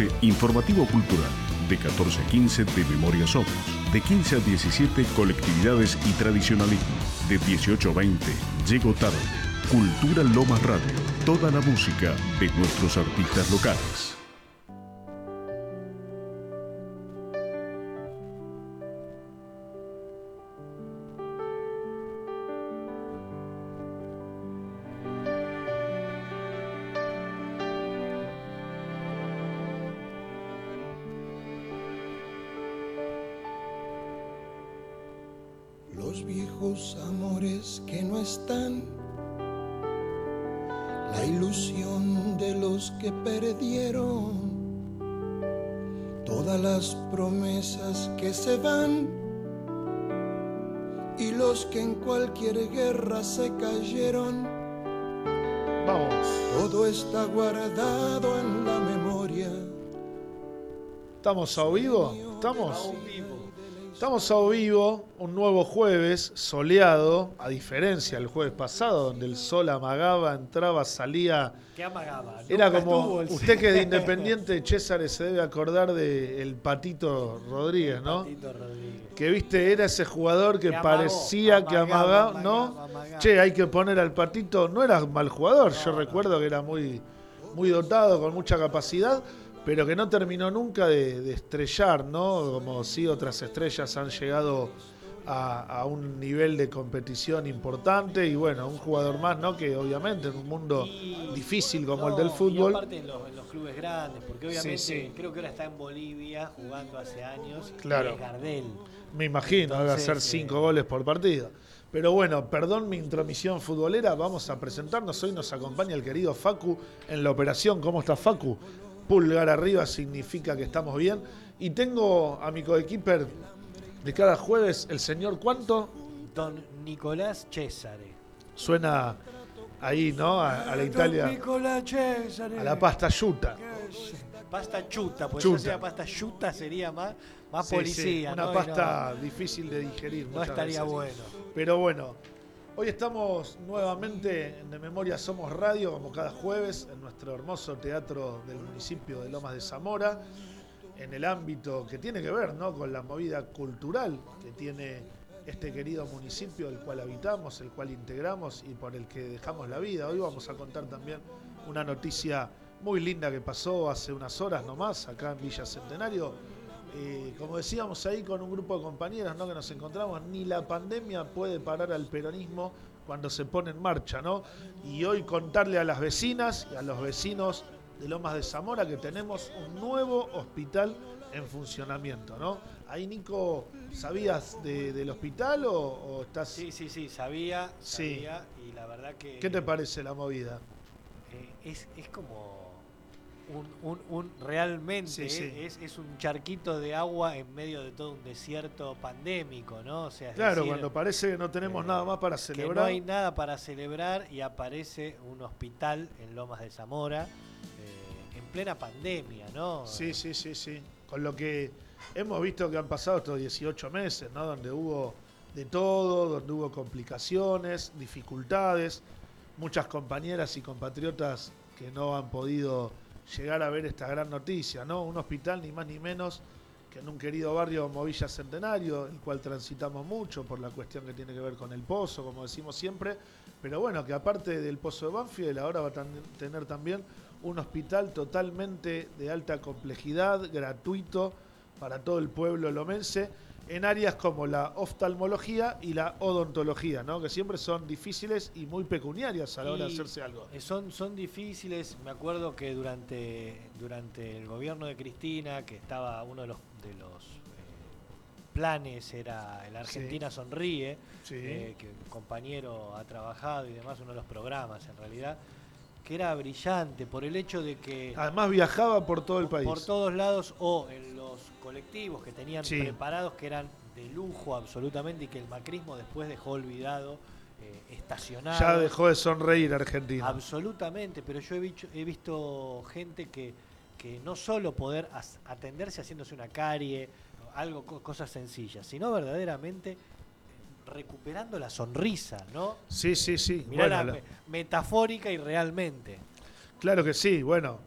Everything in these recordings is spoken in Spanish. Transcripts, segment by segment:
14 Informativo Cultural, de 14 a 15 de Memoria Somos, de 15 a 17 Colectividades y Tradicionalismo, de 18 a 20 Llego Tarde, Cultura Lomas Radio, toda la música de nuestros artistas locales. Viejos amores que no están, la ilusión de los que perdieron, todas las promesas que se van y los que en cualquier guerra se cayeron. Vamos. Todo está guardado en la memoria. ¿Estamos a vivo? ¿Estamos? Estamos a vivo, un nuevo jueves soleado, a diferencia del jueves pasado, donde el sol amagaba, entraba, salía. ¿Qué amagaba? Era como, el- usted que de Independiente, César, se debe acordar del Patito Rodríguez, ¿no? Patito Rodríguez. Que viste, era ese jugador que Que amagó, parecía que amagaba, amagaba, ¿no? amagaba, amagaba. Che, hay que poner al Patito, no era mal jugador, yo recuerdo que era muy, muy dotado, con mucha capacidad, pero que no terminó nunca de, de estrellar, ¿no? Como si otras estrellas han llegado a, a un nivel de competición importante y bueno, un jugador más, ¿no? Que obviamente en un mundo Y- difícil como el del Y fútbol. aparte en los, en los clubes grandes, porque obviamente sí. creo que ahora está en Bolivia jugando hace años. y Claro. es Gardel. Me imagino, debe hacer cinco eh, goles por partido. Pero bueno, perdón mi intromisión futbolera, vamos a presentarnos. Hoy nos acompaña el querido Facu en la operación. ¿Cómo está Facu? Pulgar arriba significa que estamos bien. Y tengo a mi coequiper de cada jueves, el señor ¿cuánto? Don Nicolás Cesare. Suena ahí, ¿no? A, a la Italia, Nicolás Cesare. a la pasta yuta. Pasta chuta, pues Chuta. si sea pasta chuta sería más, más Sí, sí, policía. una pasta difícil de digerir. No, estaría veces. bueno. Pero bueno, hoy estamos nuevamente en De Memoria Somos Radio, como cada jueves, en nuestro hermoso teatro del municipio de Lomas de Zamora, en el ámbito que tiene que ver ¿no? con la movida cultural que tiene este querido municipio, el cual habitamos, el cual integramos y por el que dejamos la vida. Hoy vamos a contar también una noticia muy linda que pasó hace unas horas nomás, acá en Villa Centenario. Eh, como decíamos ahí con un grupo de compañeros ¿no? que nos encontramos, ni la pandemia puede parar al peronismo cuando se pone en marcha, ¿no? Y hoy contarle a las vecinas y a los vecinos de Lomas de Zamora que tenemos un nuevo hospital en funcionamiento, ¿no? Ahí, Nico, ¿sabías de- del hospital o, o estás...? Sí, sí, sí, sabía, Sí. sabía y la verdad que ¿Qué te parece la movida? eh, es, es como un, un- un- realmente Sí, sí. Es, es un charquito de agua en medio de todo un desierto pandémico, ¿no? O sea, Claro, decir, cuando parece que no tenemos eh, nada más para que celebrar. no hay nada para celebrar y aparece un hospital en Lomas de Zamora eh, en plena pandemia, ¿no? Sí, sí, sí, sí. Con lo que hemos visto que han pasado estos 18 meses, ¿no? Donde hubo de todo, donde hubo complicaciones, dificultades, muchas compañeras y compatriotas que no han podido llegar a ver esta gran noticia, ¿no? Un hospital ni más ni menos que en un querido barrio como Villa Centenario, el cual transitamos mucho por la cuestión que tiene que ver con el pozo, como decimos siempre, pero bueno, que aparte del pozo de Banfield, ahora va a tener también un hospital totalmente de alta complejidad, gratuito para todo el pueblo lomense, en áreas como la oftalmología y la odontología, ¿no? que siempre son difíciles y muy pecuniarias a la hora de hacerse algo. eh, Son, son difíciles. Me acuerdo que durante, durante el gobierno de Cristina, que estaba uno de los, de los eh, planes, era el Argentina Sonríe, Sí. eh, que un compañero ha trabajado y demás, uno de los programas en realidad, que era brillante por el hecho de que Además viajaba por todo el país. por todos lados o en colectivos que tenían Sí. preparados que eran de lujo absolutamente y que el macrismo después dejó olvidado, eh, estacionado. Ya dejó de sonreír Argentina. Absolutamente, pero yo he, visto, he visto gente que, que no solo poder atenderse haciéndose una carie, algo, co- cosas sencillas, sino verdaderamente eh, recuperando la sonrisa, ¿no? Sí, sí, sí. Mirá Bueno, la la- me- metafórica y realmente. Claro que sí, bueno,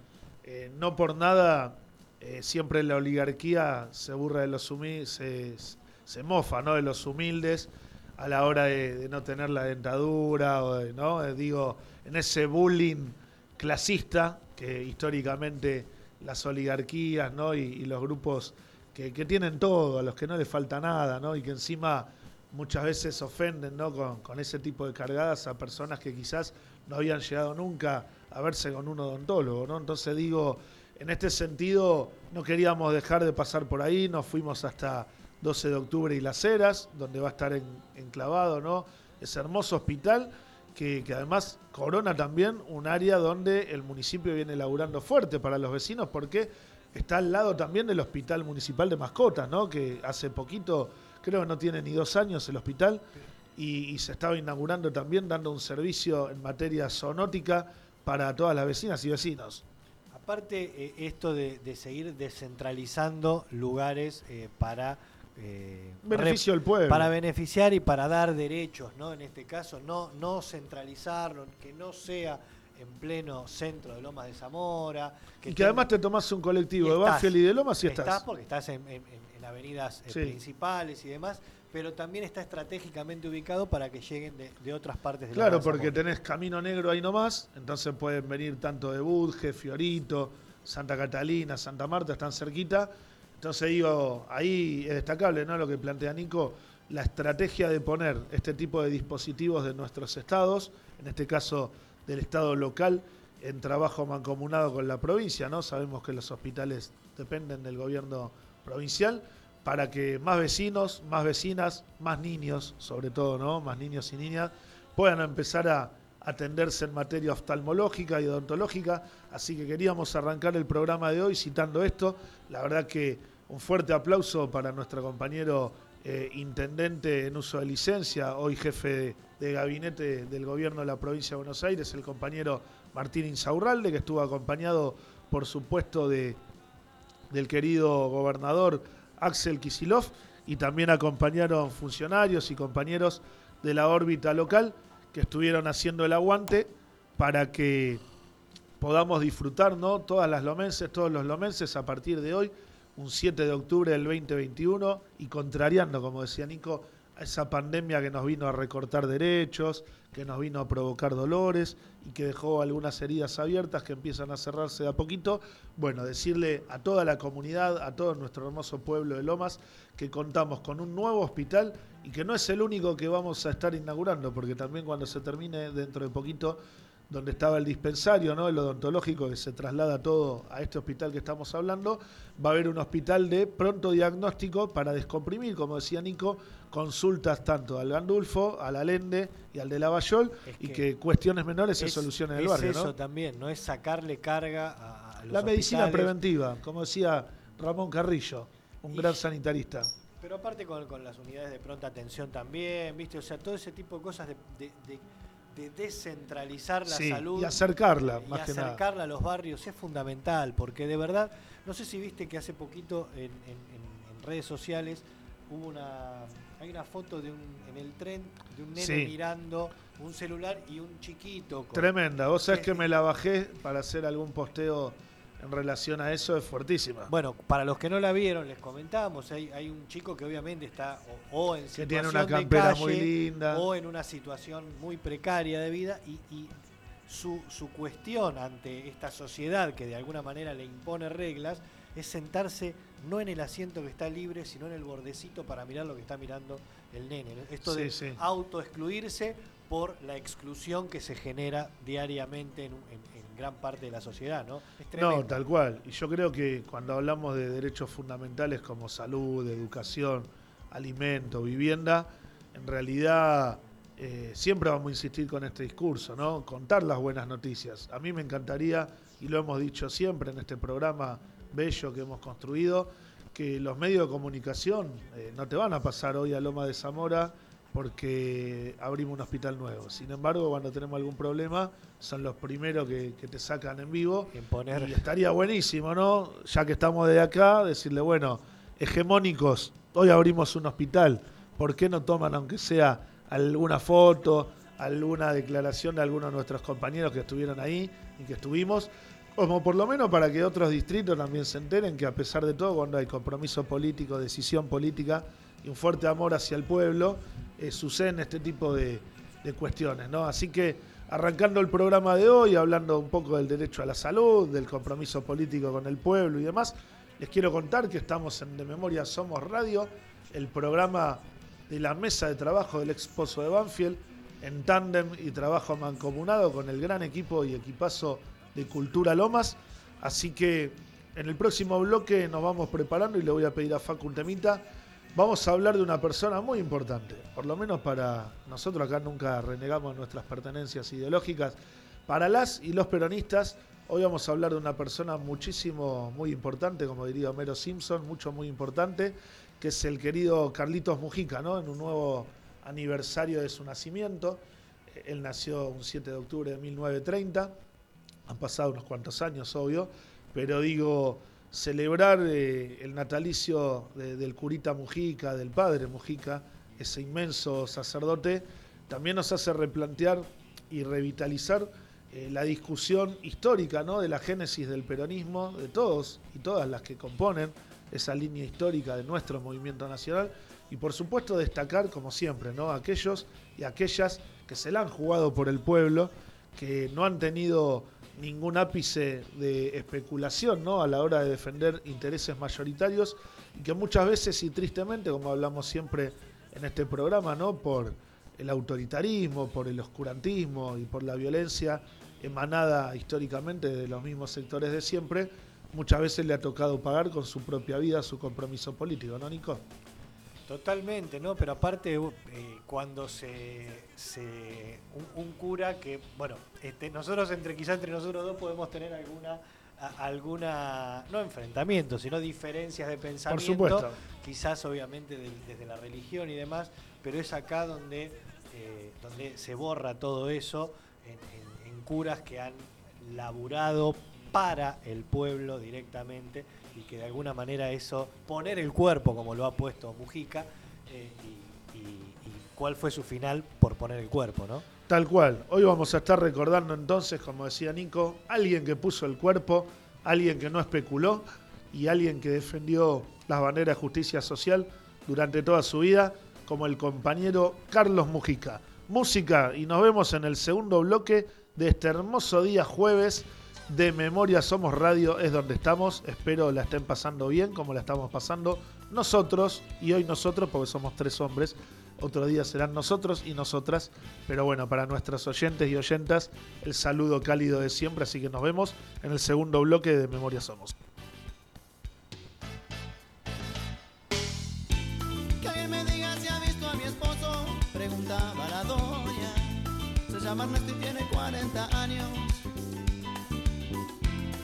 eh, no por nada eh, siempre la oligarquía se burra de los humildes, se, mofa ¿no? de los humildes a la hora de, no tener la dentadura, o ¿no? Eh, digo, en ese bullying clasista que históricamente las oligarquías ¿no? y, los grupos que, tienen todo, a los que no les falta nada, ¿no? y que encima muchas veces ofenden ¿no? con, con ese tipo de cargadas a personas que quizás no habían llegado nunca a verse con un odontólogo. ¿no? Entonces digo, en este sentido no queríamos dejar de pasar por ahí, nos fuimos hasta 12 de octubre y Las Heras, donde va a estar enclavado ¿no? ese hermoso hospital que, además corona también un área donde el municipio viene laburando fuerte para los vecinos porque está al lado también del Hospital Municipal de Mascotas, ¿no? que hace poquito, creo que no tiene ni dos años el hospital, y, se estaba inaugurando también dando un servicio en materia zoonótica para todas las vecinas y vecinos. Aparte, eh, esto de, seguir descentralizando lugares eh, para eh, Beneficio del pueblo. Para beneficiar y para dar derechos, ¿no? En este caso, no, no centralizarlo, que no sea en pleno centro de Lomas de Zamora. Que y que además te tomas un colectivo de Banfield y de Lomas y estás. Estás porque estás en, avenidas eh, principales y demás, pero también está estratégicamente ubicado para que lleguen de, otras partes de Claro, porque tenés Camino Negro ahí nomás, entonces pueden venir tanto de Budge, Fiorito, Santa Catalina, Santa Marta, están cerquita entonces digo, ahí es destacable ¿no? lo que plantea Nico, la estrategia de poner este tipo de dispositivos de nuestros estados, en este caso del estado local, en trabajo mancomunado con la provincia, ¿no? Sabemos que los hospitales dependen del gobierno provincial, para que más vecinos, más vecinas, más niños, sobre todo, ¿no? Más niños y niñas, puedan empezar a atenderse en materia oftalmológica y odontológica. Así que queríamos arrancar el programa de hoy citando esto. La verdad que un fuerte aplauso para nuestro compañero eh, intendente en uso de licencia, hoy jefe de, gabinete del gobierno de la provincia de Buenos Aires, el compañero Martín Insaurralde, que estuvo acompañado, por supuesto, de, del querido gobernador Axel Kisilov, y también acompañaron funcionarios y compañeros de la órbita local que estuvieron haciendo el aguante para que podamos disfrutar ¿no? todas las lomenses, todos los lomenses a partir de hoy un 7 de octubre del 2021 y contrariando, como decía Nico, esa pandemia que nos vino a recortar derechos, que nos vino a provocar dolores y que dejó algunas heridas abiertas que empiezan a cerrarse de a poquito. Bueno, decirle a toda la comunidad, a todo nuestro hermoso pueblo de Lomas, que contamos con un nuevo hospital y que no es el único que vamos a estar inaugurando, porque también cuando se termine dentro de poquito donde estaba el dispensario, ¿no? el odontológico, que se traslada todo a este hospital que estamos hablando, va a haber un hospital de pronto diagnóstico para descomprimir, como decía Nico, consultas tanto al Gandulfo, al Alende y al de Lavallol, y que cuestiones menores se solucionen en el barrio. eso también, no es sacarle carga a, La medicina preventiva, como decía Ramón Carrillo, un gran sanitarista. Pero aparte con, las unidades de pronta atención también, ¿viste? O sea, todo ese tipo de cosas de de descentralizar la salud y acercarla, y acercarla a los barrios es fundamental, porque de verdad, no sé si viste que hace poquito en, redes sociales hubo una hay una foto de un en el tren de un nene mirando un celular y un chiquito. Tremenda, vos sabés que me la bajé para hacer algún posteo en relación a eso es fuertísima. Bueno, para los que no la vieron, les comentábamos, hay, hay un chico que obviamente está o, en situación tiene una campera muy linda o en una situación muy precaria de vida y, su, su cuestión ante esta sociedad que de alguna manera le impone reglas es sentarse no en el asiento que está libre, sino en el bordecito para mirar lo que está mirando el nene. Esto de auto excluirse por la exclusión que se genera diariamente en, gran parte de la sociedad, ¿no? no, tal cual. Y yo creo que cuando hablamos de derechos fundamentales como salud, educación, alimento, vivienda, en realidad eh, siempre vamos a insistir con este discurso, ¿no? Contar las buenas noticias. A mí me encantaría, y lo hemos dicho siempre en este programa bello que hemos construido, que los medios de comunicación eh, no te van a pasar hoy a Loma de Zamora porque abrimos un hospital nuevo. Sin embargo, cuando tenemos algún problema, son los primeros que, te sacan en vivo. Y estaría buenísimo, ¿no? Ya que estamos de acá, decirle, bueno, hegemónicos, hoy abrimos un hospital, ¿por qué no toman, aunque sea alguna foto, alguna declaración de algunos de nuestros compañeros que estuvieron ahí y que estuvimos? Como por lo menos para que otros distritos también se enteren que a pesar de todo, cuando hay compromiso político, decisión política y un fuerte amor hacia el pueblo, eh, suceden este tipo de, cuestiones, ¿no? Así que arrancando el programa de hoy, hablando un poco del derecho a la salud, del compromiso político con el pueblo y demás, les quiero contar que estamos en De Memoria Somos Radio, el programa de la mesa de trabajo del exposo de Banfield, en tándem y trabajo mancomunado con el gran equipo y equipazo de Cultura Lomas. Así que en el próximo bloque nos vamos preparando y le voy a pedir a Facu un temita. Vamos a hablar de una persona muy importante, por lo menos para nosotros acá nunca renegamos nuestras pertenencias ideológicas. Para las y los peronistas, hoy vamos a hablar de una persona muchísimo, muy importante, como diría Homero Simpson, mucho, muy importante, que es el querido Carlitos Mujica, ¿no? En un nuevo aniversario de su nacimiento. Él nació un 7 de octubre de 1930 han pasado unos cuantos años, obvio, pero digo, celebrar eh, el natalicio del curita Mujica, del padre Mujica, ese inmenso sacerdote, también nos hace replantear y revitalizar eh, la discusión histórica ¿no? de la génesis del peronismo, de todos y todas las que componen esa línea histórica de nuestro movimiento nacional, y por supuesto destacar, como siempre, ¿no? aquellos y aquellas que se la han jugado por el pueblo, que no han tenido ningún ápice de especulación ¿no? a la hora de defender intereses mayoritarios y que muchas veces y tristemente, como hablamos siempre en este programa, ¿no? por el autoritarismo, por el oscurantismo y por la violencia emanada históricamente de los mismos sectores de siempre, muchas veces le ha tocado pagar con su propia vida su compromiso político, ¿no, Nico? Totalmente, ¿no? Pero aparte, eh, cuando se, un, cura que, bueno, este, nosotros entre quizá entre nosotros dos podemos tener alguna alguna no enfrentamiento, sino diferencias de pensamiento, Por supuesto. quizás obviamente desde la religión y demás, pero es acá donde eh, donde se borra todo eso en, en curas que han laburado para el pueblo directamente y que de alguna manera eso, poner el cuerpo como lo ha puesto Mujica, eh, y, cuál fue su final por poner el cuerpo, ¿no? Tal cual. Hoy vamos a estar recordando entonces, como decía Nico, alguien que puso el cuerpo, alguien que no especuló y alguien que defendió las banderas de justicia social durante toda su vida, como el compañero Carlos Mujica. Música y nos vemos en el segundo bloque de este hermoso día jueves de Memoria Somos Radio es donde estamos. Espero la estén pasando bien como la estamos pasando nosotros y hoy nosotros porque somos tres hombres. Otro día serán nosotros y nosotras. Pero bueno, para nuestros oyentes y oyentas, el saludo cálido de siempre. Así que nos vemos en el segundo bloque de Memoria Somos.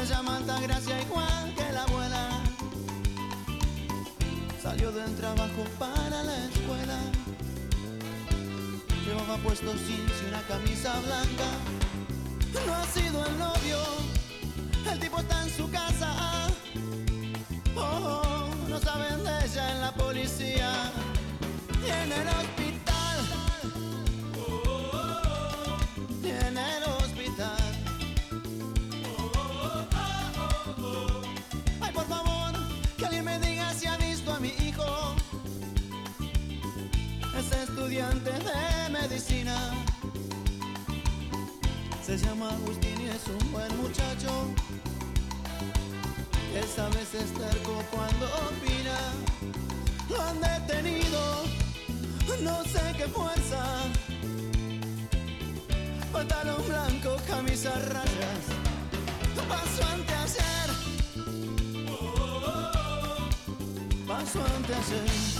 Se llama Altagracia igual que la abuela. Salió del trabajo para la escuela. Llevaba puesto jeans y una camisa blanca. No ha sido el novio, el tipo está en su casa. Oh, oh no saben de ella en la policía. Tiene el estudiante de medicina. Se llama Agustín y es un buen muchacho. Esa vez es terco cuando opina. Lo han detenido, no sé qué fuerza. Pantalón blanco, camisa rayas. Paso ante hacer. Paso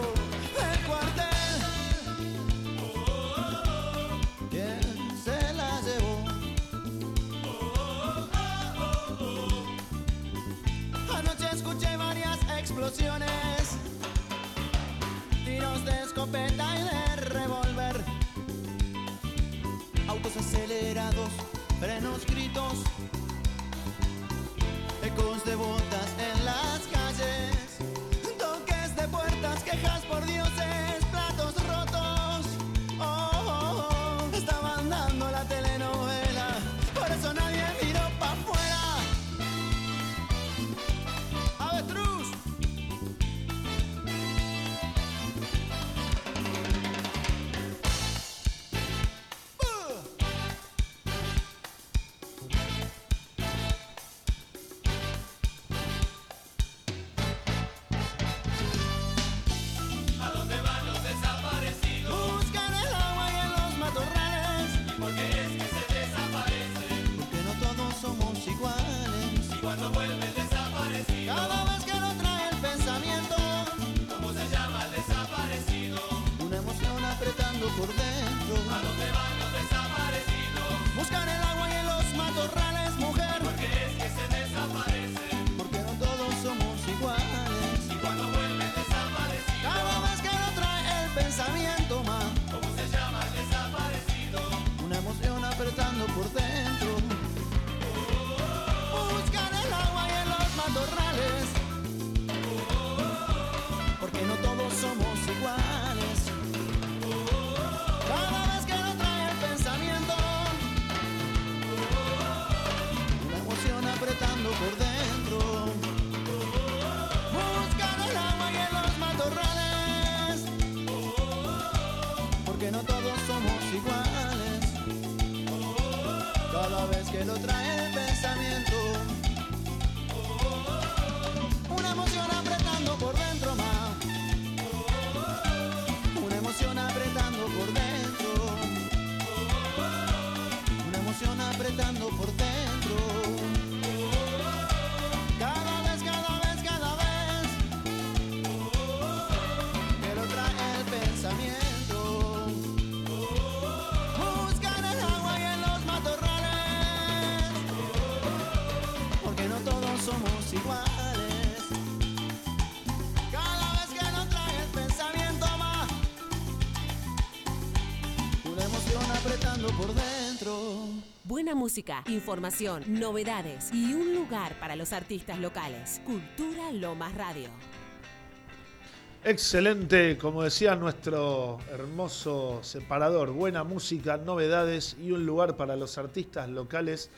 apretando por dentro. Música, información, novedades y un lugar para los artistas locales. Cultura Lomas Radio. Excelente, como decía nuestro hermoso separador, buena música, novedades y un lugar para los artistas locales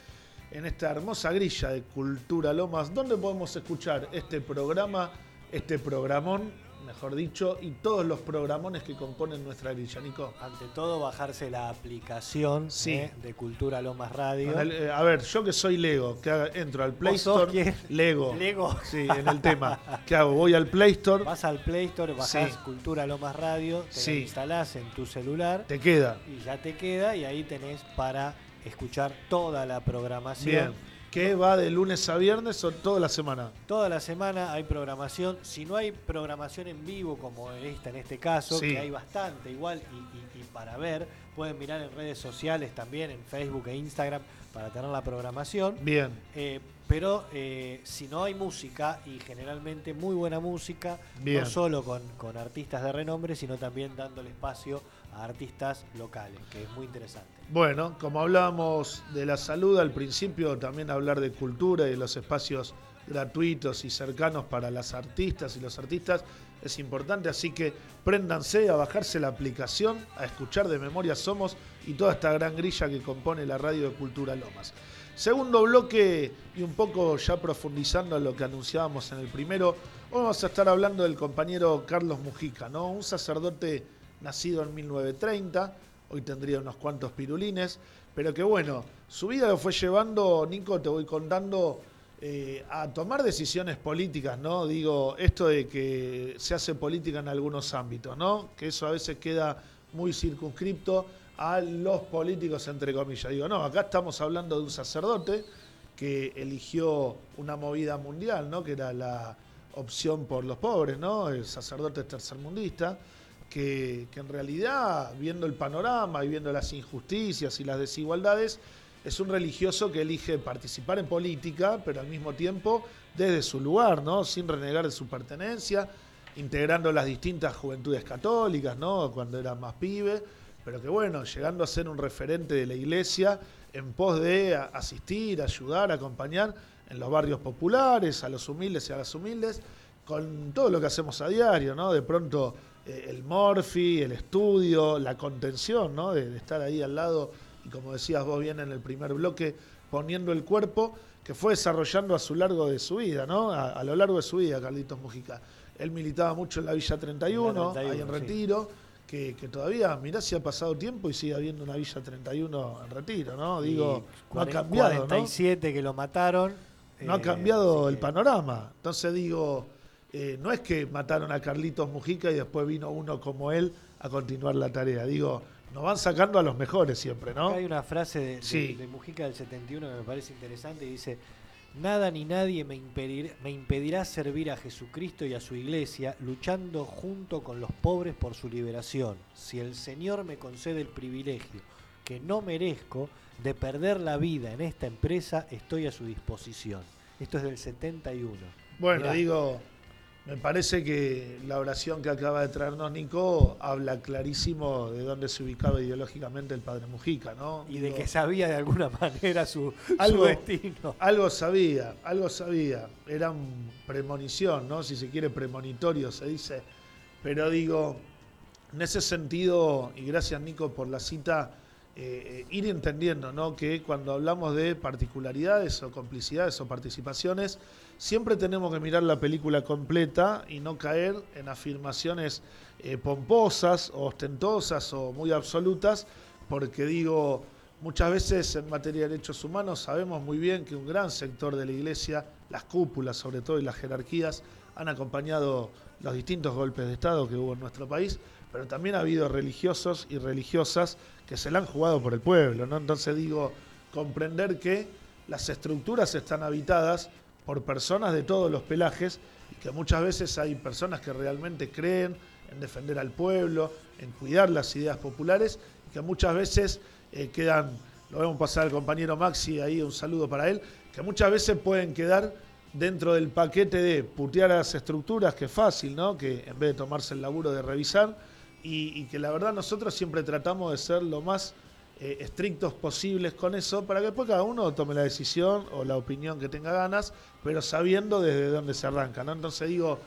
en esta hermosa grilla de Cultura Lomas, donde podemos escuchar este programa, este programón, mejor dicho, y todos los programones que componen nuestra grilla, Nico. Ante todo, bajarse la aplicación Sí. eh, de Cultura Lomas Radio. Eh, A ver, yo que soy Lego, que entro al Play ¿Vos sos Store, quién? Lego, Lego. sí, en el tema. ¿Qué hago? Voy al Play Store, Vas al Play Store, bajás Sí. Cultura Lomas Radio, te Sí. instalás en tu celular te queda. y ya te queda y ahí tenés para escuchar toda la programación. Bien. ¿Qué va de lunes a viernes o toda la semana? Toda la semana hay programación. Si no hay programación en vivo, como esta en este caso, Sí. que hay bastante igual y, y- y para ver, pueden mirar en redes sociales también, en Facebook e Instagram, para tener la programación. Bien. Eh, pero eh, si no hay música, y generalmente muy buena música, Bien. no solo con, con artistas de renombre, sino también dándole espacio a artistas locales, que es muy interesante. Bueno, como hablábamos de la salud al principio, también hablar de cultura y de los espacios gratuitos y cercanos para las artistas y los artistas es importante, así que préndanse a bajarse la aplicación, a escuchar de memoria Somos y toda esta gran grilla que compone la radio de Cultura Lomas. Segundo bloque y un poco ya profundizando en lo que anunciábamos en el primero, vamos a estar hablando del compañero Carlos Mujica, ¿no? Un sacerdote nacido en 1930, hoy tendría unos cuantos pirulines, pero que bueno, su vida lo fue llevando, Nico, te voy contando, eh, a tomar decisiones políticas, ¿no? Digo, esto de que se hace política en algunos ámbitos, ¿no? Que eso a veces queda muy circunscripto a los políticos, entre comillas. Digo, no, acá estamos hablando de un sacerdote que eligió una movida mundial, ¿no? Que era la opción por los pobres, ¿no? El sacerdote tercermundista, que, en realidad, viendo el panorama y viendo las injusticias y las desigualdades, es un religioso que elige participar en política, pero al mismo tiempo desde su lugar, ¿no? Sin renegar de su pertenencia, integrando las distintas juventudes católicas, ¿no? Cuando era más pibe, pero que bueno, llegando a ser un referente de la iglesia en pos de asistir, ayudar, acompañar en los barrios populares, a los humildes y a las humildes, con todo lo que hacemos a diario, ¿no? De pronto eh, el morfi, el estudio, la contención, ¿no? De, de, estar ahí al lado, y como decías vos bien en el primer bloque, poniendo el cuerpo que fue desarrollando a su largo de su vida, ¿no? A, a lo largo de su vida, Carlitos Mujica. Él militaba mucho en la Villa 31, la 31 ahí en Retiro. Sí. Que, que, todavía, mirá si ha pasado tiempo y sigue habiendo una Villa 31 en retiro, ¿no? Digo, y no ha cambiado. 47 ¿no? que lo mataron. No eh, ha cambiado el panorama. Entonces digo, eh, no es que mataron a Carlitos Mujica y después vino uno como él a continuar la tarea. Digo, nos van sacando a los mejores siempre, ¿no? Acá hay una frase de, sí. de, de, Mujica del 71 que me parece interesante y dice, nada ni nadie me impedirá, me impedirá servir a Jesucristo y a su iglesia luchando junto con los pobres por su liberación. Si el Señor me concede el privilegio que no merezco de perder la vida en esta empresa, estoy a su disposición. Esto es del 71. Bueno, Mirá. digo, me parece que la oración que acaba de traernos Nico habla clarísimo de dónde se ubicaba ideológicamente el padre Mujica, ¿no? Y de que sabía de alguna manera su, algo, su destino. Algo sabía, algo sabía. Era premonición, ¿no? Si se quiere, premonitorio se dice. Pero digo, en ese sentido, y gracias Nico por la cita, eh, ir entendiendo ¿no? que cuando hablamos de particularidades o complicidades o participaciones, siempre tenemos que mirar la película completa y no caer en afirmaciones eh, pomposas o ostentosas o muy absolutas, porque digo, muchas veces en materia de derechos humanos sabemos muy bien que un gran sector de la Iglesia, las cúpulas sobre todo y las jerarquías, han acompañado los distintos golpes de Estado que hubo en nuestro país, pero también ha habido religiosos y religiosas que se la han jugado por el pueblo, ¿no? Entonces digo, comprender que las estructuras están habitadas por personas de todos los pelajes y que muchas veces hay personas que realmente creen en defender al pueblo, en cuidar las ideas populares y que muchas veces eh, quedan, lo vemos pasar al compañero Maxi, ahí un saludo para él, que muchas veces pueden quedar dentro del paquete de putear a las estructuras, que es fácil, ¿no? Que en vez de tomarse el laburo de revisar, y, y, que la verdad nosotros siempre tratamos de ser lo más eh, estrictos posibles con eso para que después cada uno tome la decisión o la opinión que tenga ganas, pero sabiendo desde dónde se arranca. ¿no? Entonces digo,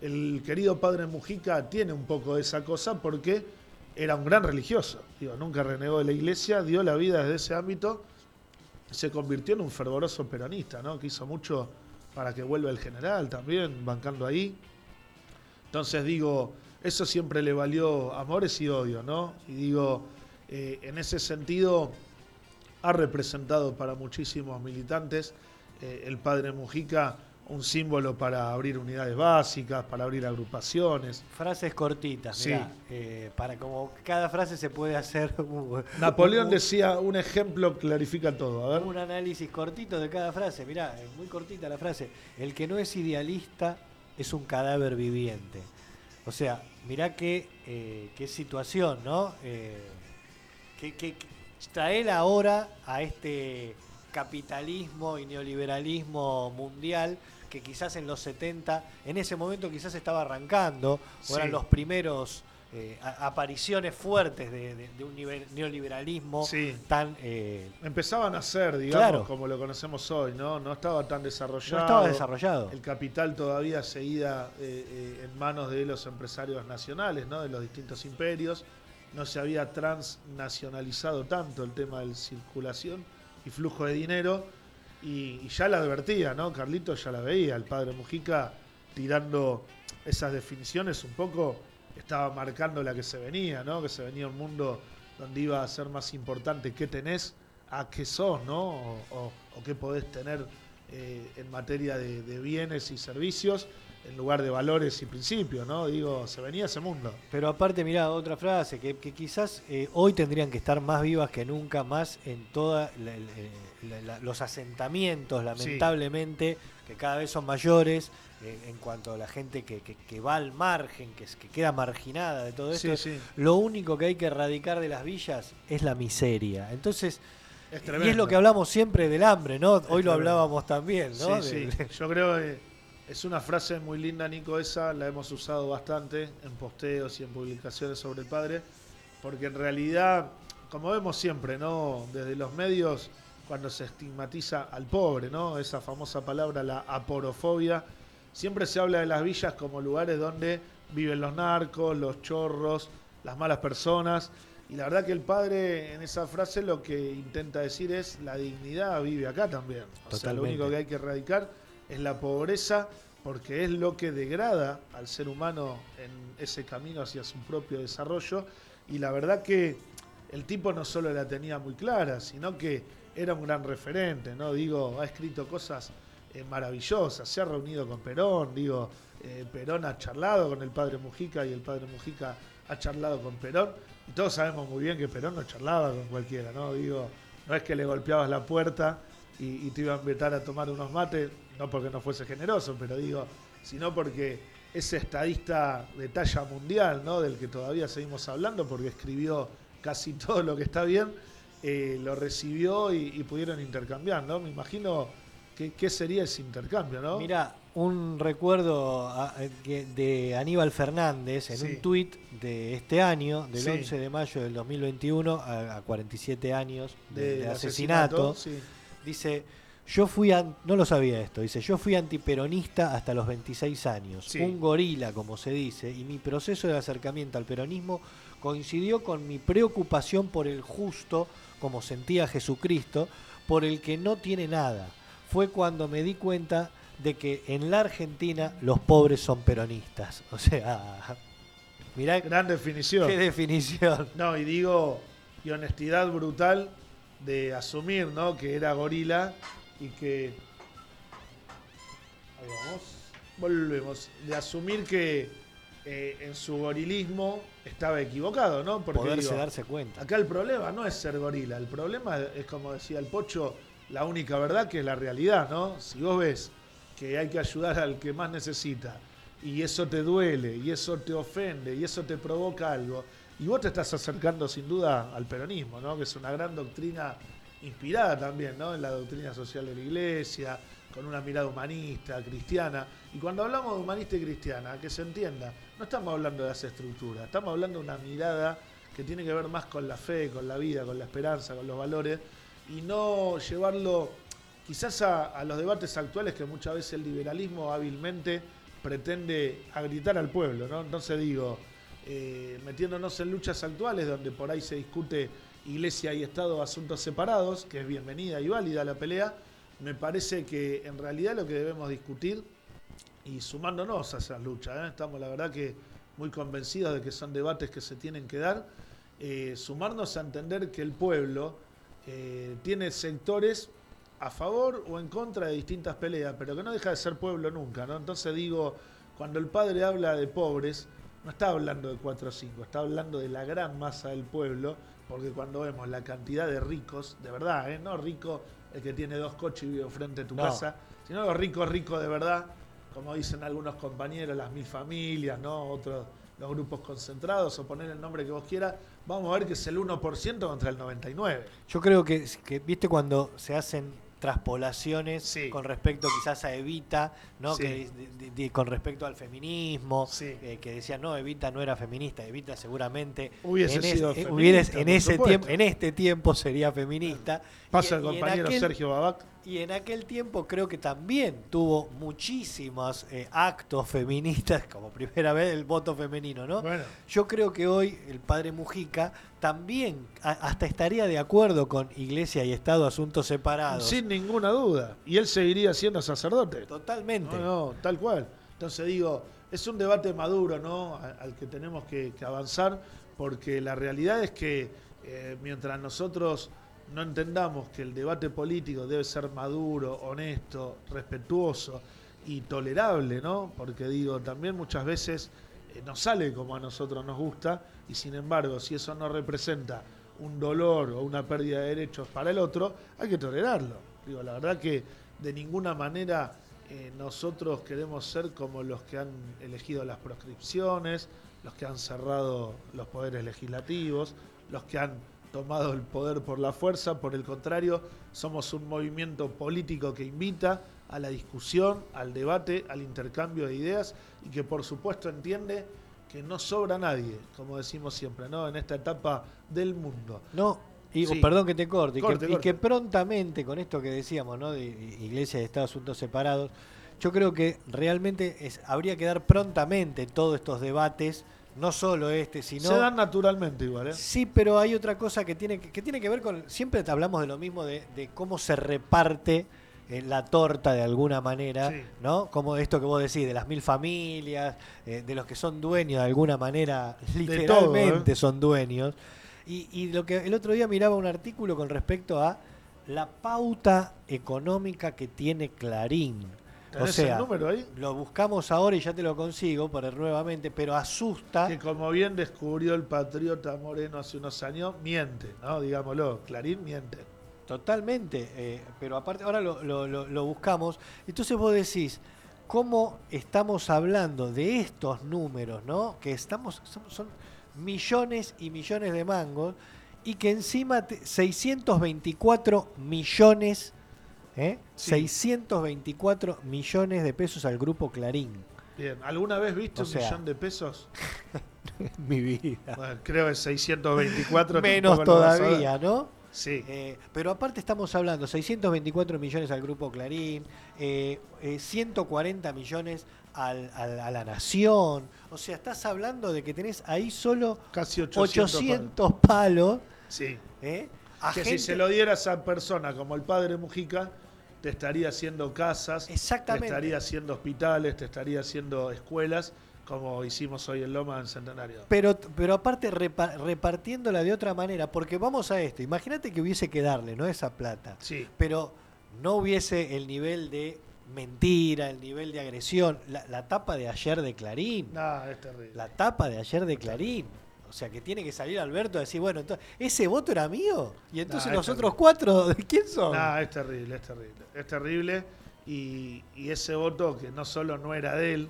el querido padre Mujica tiene un poco de esa cosa porque era un gran religioso, digo, nunca renegó de la iglesia, dio la vida desde ese ámbito, se convirtió en un fervoroso peronista, ¿no? que hizo mucho para que vuelva el general también, bancando ahí. Entonces digo, eso siempre le valió amores y odio, ¿no? Y digo, eh, en ese sentido, ha representado para muchísimos militantes eh, el padre Mujica un símbolo para abrir unidades básicas, para abrir agrupaciones. Frases cortitas, sí. mirá, eh, para como cada frase se puede hacer. Un, Napoleón un, decía un ejemplo clarifica todo. A ver. Un análisis cortito de cada frase, mirá, es muy cortita la frase. El que no es idealista es un cadáver viviente. O sea, mirá qué, eh, qué situación, ¿no? Eh, que, que, traer ahora a este capitalismo y neoliberalismo mundial que quizás en los 70, en ese momento quizás estaba arrancando, sí. eran los primeros eh, apariciones fuertes de, de, de, un neoliberalismo sí. tan... Eh, Empezaban a ser, digamos, claro. como lo conocemos hoy, ¿no? No estaba tan desarrollado. No estaba desarrollado. El capital todavía seguía eh, eh, en manos de los empresarios nacionales, ¿no? De los distintos imperios. No se había transnacionalizado tanto el tema de la circulación y flujo de dinero. Y, ya la advertía, ¿no? Carlito ya la veía, el padre Mujica tirando esas definiciones un poco estaba marcando la que se venía, ¿no? Que se venía un mundo donde iba a ser más importante qué tenés a qué sos, ¿no? O, qué podés tener eh, en materia de bienes y servicios en lugar de valores y principios, ¿no? Digo, se venía ese mundo. Pero aparte, mirá, otra frase, que, que quizás eh, hoy tendrían que estar más vivas que nunca, más en todos los asentamientos, lamentablemente, que cada vez son mayores, eh, en cuanto a la gente que, que- que va al margen, que, que queda marginada de todo esto. Sí, sí. Lo único que hay que erradicar de las villas es la miseria. Entonces, Es y es lo que hablamos siempre del hambre, ¿no? Hoy lo hablábamos también, ¿no? Sí, De- sí. Yo creo que es una frase muy linda, Nico, esa la hemos usado bastante en posteos y en publicaciones sobre el padre, porque en realidad, como vemos siempre, ¿no? Desde los medios, cuando se estigmatiza al pobre, ¿no? Esa famosa palabra, la aporofobia, siempre se habla de las villas como lugares donde viven los narcos, los chorros, las malas personas. Y la verdad que el padre en esa frase lo que intenta decir es la dignidad vive acá también. O sea, lo único que hay que erradicar es la pobreza porque es lo que degrada al ser humano en ese camino hacia su propio desarrollo. Y la verdad que el tipo no solo la tenía muy clara, sino que era un gran referente, ¿no? Digo, ha escrito cosas eh, maravillosas, se ha reunido con Perón, digo, eh, Perón ha charlado con el padre Mujica y el padre Mujica ha charlado con Perón, y todos sabemos muy bien que Perón no charlaba con cualquiera, ¿no? Digo, no es que le golpeabas la puerta y, y te iban a invitar a tomar unos mates, no porque no fuese generoso, pero digo, sino porque ese estadista de talla mundial, ¿no? Del que todavía seguimos hablando, porque escribió casi todo lo que está bien, eh, lo recibió y, y pudieron intercambiar, ¿no? Me imagino que, qué sería ese intercambio, ¿no? Mira, un recuerdo a- que- de Aníbal Fernández en Sí. un tuit de este año, del Sí. 11 de mayo del 2021, a, a 47 años de, asesinato, sí. dice, yo fui, an- no lo sabía esto, dice, yo fui antiperonista hasta los 26 años, Sí. un gorila, como se dice, y mi proceso de acercamiento al peronismo coincidió con mi preocupación por el justo, como sentía Jesucristo, por el que no tiene nada. Fue cuando me di cuenta de que en la Argentina los pobres son peronistas. O sea, mirá Gran definición. qué definición. No, y digo, y honestidad brutal de asumir, ¿no? Que era gorila y que. Ahí vamos. Volvemos. De asumir que eh, en su gorilismo estaba equivocado, ¿no? Porque Poderse digo, darse cuenta. Acá el problema no es ser gorila, el problema es, como decía el Pocho, la única verdad que es la realidad, ¿no? Si vos ves que hay que ayudar al que más necesita y eso te duele y eso te ofende y eso te provoca algo, y vos te estás acercando sin duda al peronismo, ¿no? Que es una gran doctrina inspirada también, ¿no? En la doctrina social de la iglesia, con una mirada humanista, cristiana. Y cuando hablamos de humanista y cristiana, que se entienda, no estamos hablando de las estructuras, estamos hablando de una mirada que tiene que ver más con la fe, con la vida, con la esperanza, con los valores, y no llevarlo quizás a, los debates actuales que muchas veces el liberalismo hábilmente pretende agritar al pueblo, ¿no? Entonces digo, eh, metiéndonos en luchas actuales donde por ahí se discute iglesia y Estado asuntos separados, que es bienvenida y válida la pelea, me parece que en realidad lo que debemos discutir y sumándonos a esas luchas, ¿eh? estamos la verdad que muy convencidos de que son debates que se tienen que dar, eh, sumarnos a entender que el pueblo eh, tiene sectores a favor o en contra de distintas peleas, pero que no deja de ser pueblo nunca, ¿no? Entonces digo, cuando el padre habla de pobres, no está hablando de 4 o 5, está hablando de la gran masa del pueblo, porque cuando vemos la cantidad de ricos, de verdad, ¿eh? no rico el que tiene dos coches y vive frente a tu No. casa, sino los ricos ricos de verdad, como dicen algunos compañeros, las mil familias, ¿no? Otros, los grupos concentrados, o poner el nombre que vos quieras, vamos a ver que es el 1% contra el 99%. Yo creo que, que, viste cuando se hacen traspolaciones Sí. con respecto quizás a Evita, ¿no? Sí. Que, de- con respecto al feminismo, Sí. eh, que decían, no, Evita no era feminista, Evita seguramente Hubiese en, es- sido eh, feminista, hubiese- en ese supuesto. tiempo, en este tiempo sería feminista. Pasa Y- el compañero aquel- Sergio Babac. Y en aquel tiempo creo que también tuvo muchísimos eh, actos feministas, como primera vez el voto femenino, ¿no? Bueno, Yo creo que hoy el padre Mujica también a- hasta estaría de acuerdo con Iglesia y Estado asuntos separados. sin ninguna duda. Y él seguiría siendo sacerdote. Totalmente. No, no, tal cual. Entonces digo, es un debate maduro, ¿no? Al que tenemos que, que avanzar, porque la realidad es que Eh, mientras nosotros no entendamos que el debate político debe ser maduro, honesto, respetuoso y tolerable, ¿no? Porque digo, también muchas veces eh, no sale como a nosotros nos gusta y sin embargo, si eso no representa un dolor o una pérdida de derechos para el otro, hay que tolerarlo. Digo, la verdad que de ninguna manera eh, nosotros queremos ser como los que han elegido las proscripciones, los que han cerrado los poderes legislativos, los que han tomado el poder por la fuerza, por el contrario, somos un movimiento político que invita a la discusión, al debate, al intercambio de ideas y que por supuesto entiende que no sobra nadie, como decimos siempre, ¿no? En esta etapa del mundo. No, y, Sí. perdón que te corte, y Corte, que prontamente, con esto que decíamos, ¿no? De iglesia y Estado asuntos separados, yo creo que realmente es, habría que dar prontamente todos estos debates, no solo este, sino... Se dan naturalmente igual, ¿eh? Sí, pero hay otra cosa que tiene que, que tiene que ver con. Siempre te hablamos de lo mismo, de, de cómo se reparte eh, la torta de alguna manera, Sí. ¿no? Como esto que vos decís, de las mil familias, eh, de los que son dueños de alguna manera, literalmente ¿eh? son dueños. Y, y lo que el otro día miraba un artículo con respecto a la pauta económica que tiene Clarín. O ¿Tenés sea, el número ahí? lo buscamos ahora y ya te lo consigo para nuevamente, pero asusta. Que como bien descubrió el patriota Moreno hace unos años, miente, ¿no? Digámoslo, Clarín miente. Totalmente, eh, pero aparte ahora lo, lo- lo- lo buscamos. Entonces vos decís, ¿cómo estamos hablando de estos números, ¿no? Que estamos, son, son millones y millones de mangos y que encima te- 624 millones, ¿eh? Sí. 624 millones de pesos al grupo Clarín. Bien, ¿alguna vez viste O un sea- millón de pesos? En mi vida. Bueno, creo que 624. Menos todavía, ¿no? Sí. Eh, pero aparte estamos hablando 624 millones al grupo Clarín, eh, eh, 140 millones al- al- a la Nación. O sea, estás hablando de que tenés ahí solo Casi 800. 800 palos. Sí. ¿eh? Que si se lo diera a esa persona como el padre Mujica, te estaría haciendo casas, Exactamente. te estaría haciendo hospitales, te estaría haciendo escuelas, como hicimos hoy en Loma en Centenario. Pero, pero aparte repa- repartiéndola de otra manera, porque vamos a esto, imagínate que hubiese que darle, ¿no? Esa plata. Sí. pero no hubiese el nivel de mentira, el nivel de agresión. La, la tapa de ayer de Clarín, No, es terrible. la tapa de ayer de Clarín. O sea, que tiene que salir Alberto a decir, bueno, entonces, ¿ese voto era mío? Y entonces es nosotros terrible. cuatro, ¿de quién son? No, es terrible, es terrible. Es terrible. Y, y ese voto que no solo no era de él,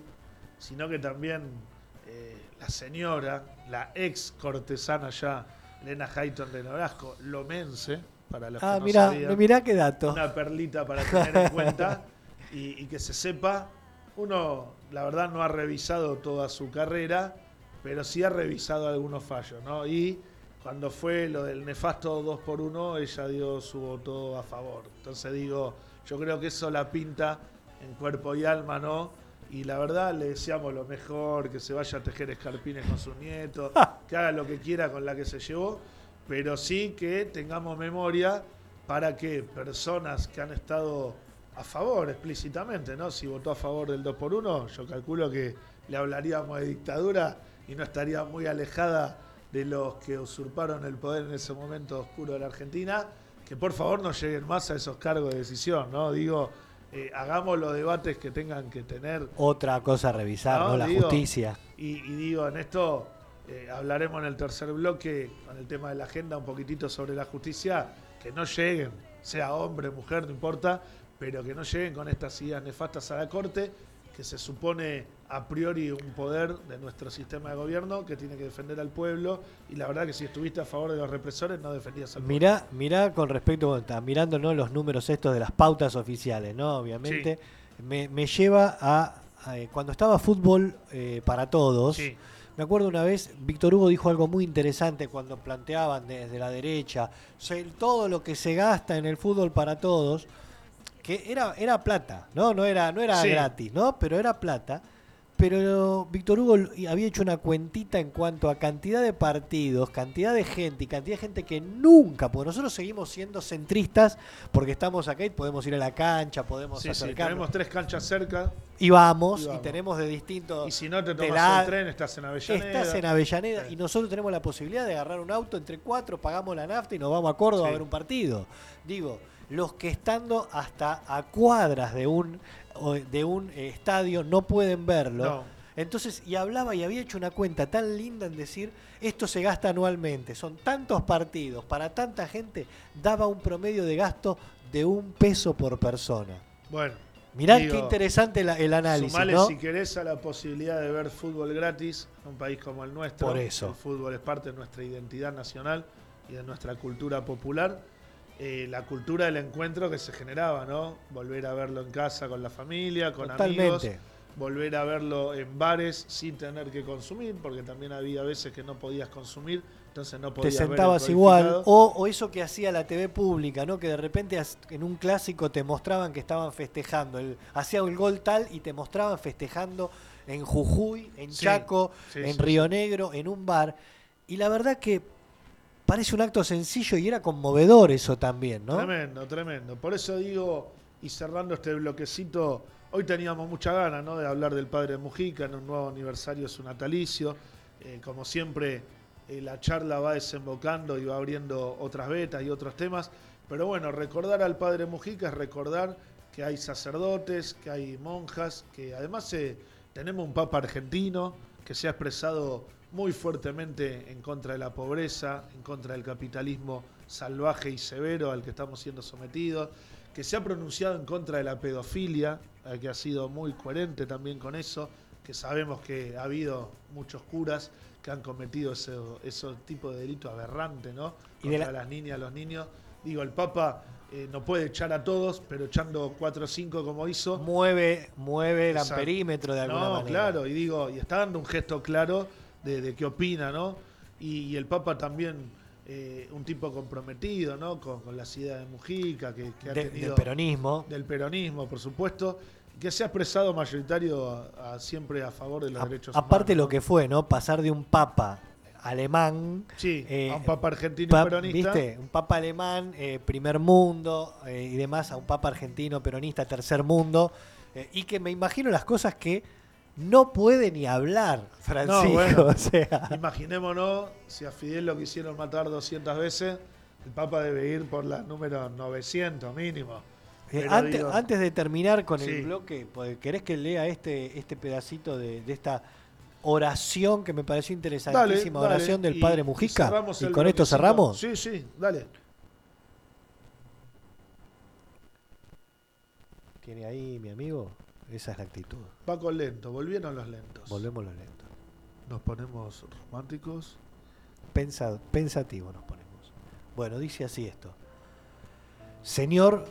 sino que también eh, la señora, la ex cortesana ya, Elena Hayton de Norasco, lomense, para los ah, que no mirá, sabían. mirá qué dato. una perlita para tener en cuenta y, y que se sepa. Uno, la verdad, no ha revisado toda su carrera, pero sí ha revisado algunos fallos, ¿no? Y cuando fue lo del nefasto 2 por 1 ella dio su voto a favor. Entonces digo, yo creo que eso la pinta en cuerpo y alma, ¿no? Y la verdad le deseamos lo mejor, que se vaya a tejer escarpines con su nieto, que haga lo que quiera con la que se llevó, pero sí que tengamos memoria para que personas que han estado a favor explícitamente, ¿no? Si votó a favor del 2 por 1 yo calculo que le hablaríamos de dictadura y no estaría muy alejada de los que usurparon el poder en ese momento oscuro de la Argentina, que por favor no lleguen más a esos cargos de decisión, ¿no? Digo, eh, hagamos los debates que tengan que tener Otra cosa a revisar, No, ¿no? La digo, justicia. y, y digo, en esto eh, hablaremos en el tercer bloque con el tema de la agenda un poquitito sobre la justicia, que no lleguen, sea hombre, mujer, no importa, pero que no lleguen con estas ideas nefastas a la Corte, que se supone a priori un poder de nuestro sistema de gobierno que tiene que defender al pueblo, y la verdad que si estuviste a favor de los represores no defendías al pueblo. Mirá, mirá con respecto, está mirando ¿no? los números estos de las pautas oficiales, ¿no? Obviamente. Me, me lleva a, a, eh, cuando estaba fútbol eh, para todos. Sí, Me acuerdo una vez, Víctor Hugo dijo algo muy interesante cuando planteaban desde la derecha se- todo lo que se gasta en el fútbol para todos, que era, era plata, ¿no? No era, no era Sí. gratis, ¿no? Pero era plata. Pero Víctor Hugo había hecho una cuentita en cuanto a cantidad de partidos, cantidad de gente y cantidad de gente que nunca, porque nosotros seguimos siendo centristas porque estamos acá y podemos ir a la cancha, podemos Sí, sí, tenemos tres canchas cerca. y, vamos, y tenemos de distintos... Y si no te tomas la- el tren, estás en Avellaneda. Estás en Avellaneda Sí. y nosotros tenemos la posibilidad de agarrar un auto entre cuatro, pagamos la nafta y nos vamos a Córdoba a ver un partido. Digo, los que estando hasta a cuadras de un, de un eh, estadio no pueden verlo. No. Entonces, y hablaba y había hecho una cuenta tan linda en decir, esto se gasta anualmente, son tantos partidos, para tanta gente, daba un promedio de gasto de un peso por persona. Bueno, Mirá Digo, qué interesante la- el análisis, sumale ¿no? si querés a la posibilidad de ver fútbol gratis en un país como el nuestro. Por eso. El fútbol es parte de nuestra identidad nacional y de nuestra cultura popular. Eh, la cultura del encuentro que se generaba, ¿no? Volver a verlo en casa con la familia, con amigos. Totalmente. volver a verlo en bares sin tener que consumir, porque también había veces que no podías consumir, entonces no te podías ver el sentabas igual. O, o eso que hacía la TV pública, ¿no? Que de repente en un clásico te mostraban que estaban festejando. El, hacía el gol tal y te mostraban festejando en Jujuy, en Sí, Chaco, sí, en sí, Río Negro, en un bar. Y la verdad que parece un acto sencillo y era conmovedor eso también, ¿no? Tremendo, tremendo. Por eso digo, y cerrando este bloquecito, hoy teníamos mucha ganas ¿no? de hablar del padre Mujica en un nuevo aniversario su natalicio. Eh, como siempre, eh, la charla va desembocando y va abriendo otras vetas y otros temas. Pero bueno, recordar al padre Mujica es recordar que hay sacerdotes, que hay monjas, que además eh, tenemos un papa argentino que se ha expresado muy fuertemente en contra de la pobreza, en contra del capitalismo salvaje y severo al que estamos siendo sometidos, que se ha pronunciado en contra de la pedofilia, eh, que ha sido muy coherente también con eso, que sabemos que ha habido muchos curas que han cometido ese, ese tipo de delito aberrante, ¿no? Y Contra la- las niñas, los niños. Digo, el Papa eh, no puede echar a todos, pero echando cuatro o cinco como hizo, Mueve, mueve el amperímetro de alguna no, manera. claro, y digo, y está dando un gesto claro de, de qué opina, ¿no? Y, y el Papa también, eh, un tipo comprometido, ¿no? Con, con las ideas de Mujica, que, que ha De- tenido. del peronismo. Del peronismo, por supuesto, que se ha expresado mayoritario a- a- siempre a favor de los A- derechos aparte humanos. lo ¿no? que fue, ¿no? Pasar de un papa alemán Sí, eh, a un Papa argentino Pa- peronista. ¿Viste? Un papa alemán, eh, primer mundo eh, y demás, a un papa argentino, peronista, tercer mundo. eh, y que me imagino las cosas que no puede ni hablar, Francisco. bueno. o sea, Imaginémonos si a Fidel lo quisieron matar 200 veces, el Papa debe ir por la número 900 mínimo. eh, antes, digo- antes de terminar con Sí. el bloque, pues, ¿querés que lea este, este pedacito de, de esta oración que me pareció interesantísima? Dale, oración del Y- Padre Mujica. ¿Y, con esto cerramos? Sí, sí, dale. ¿Tiene ahí mi amigo? Esa es la actitud. Paco lento, volvieron los lentos. Volvemos los lentos. Nos ponemos románticos. Pensa, pensativo nos ponemos. Bueno, dice así esto. Señor,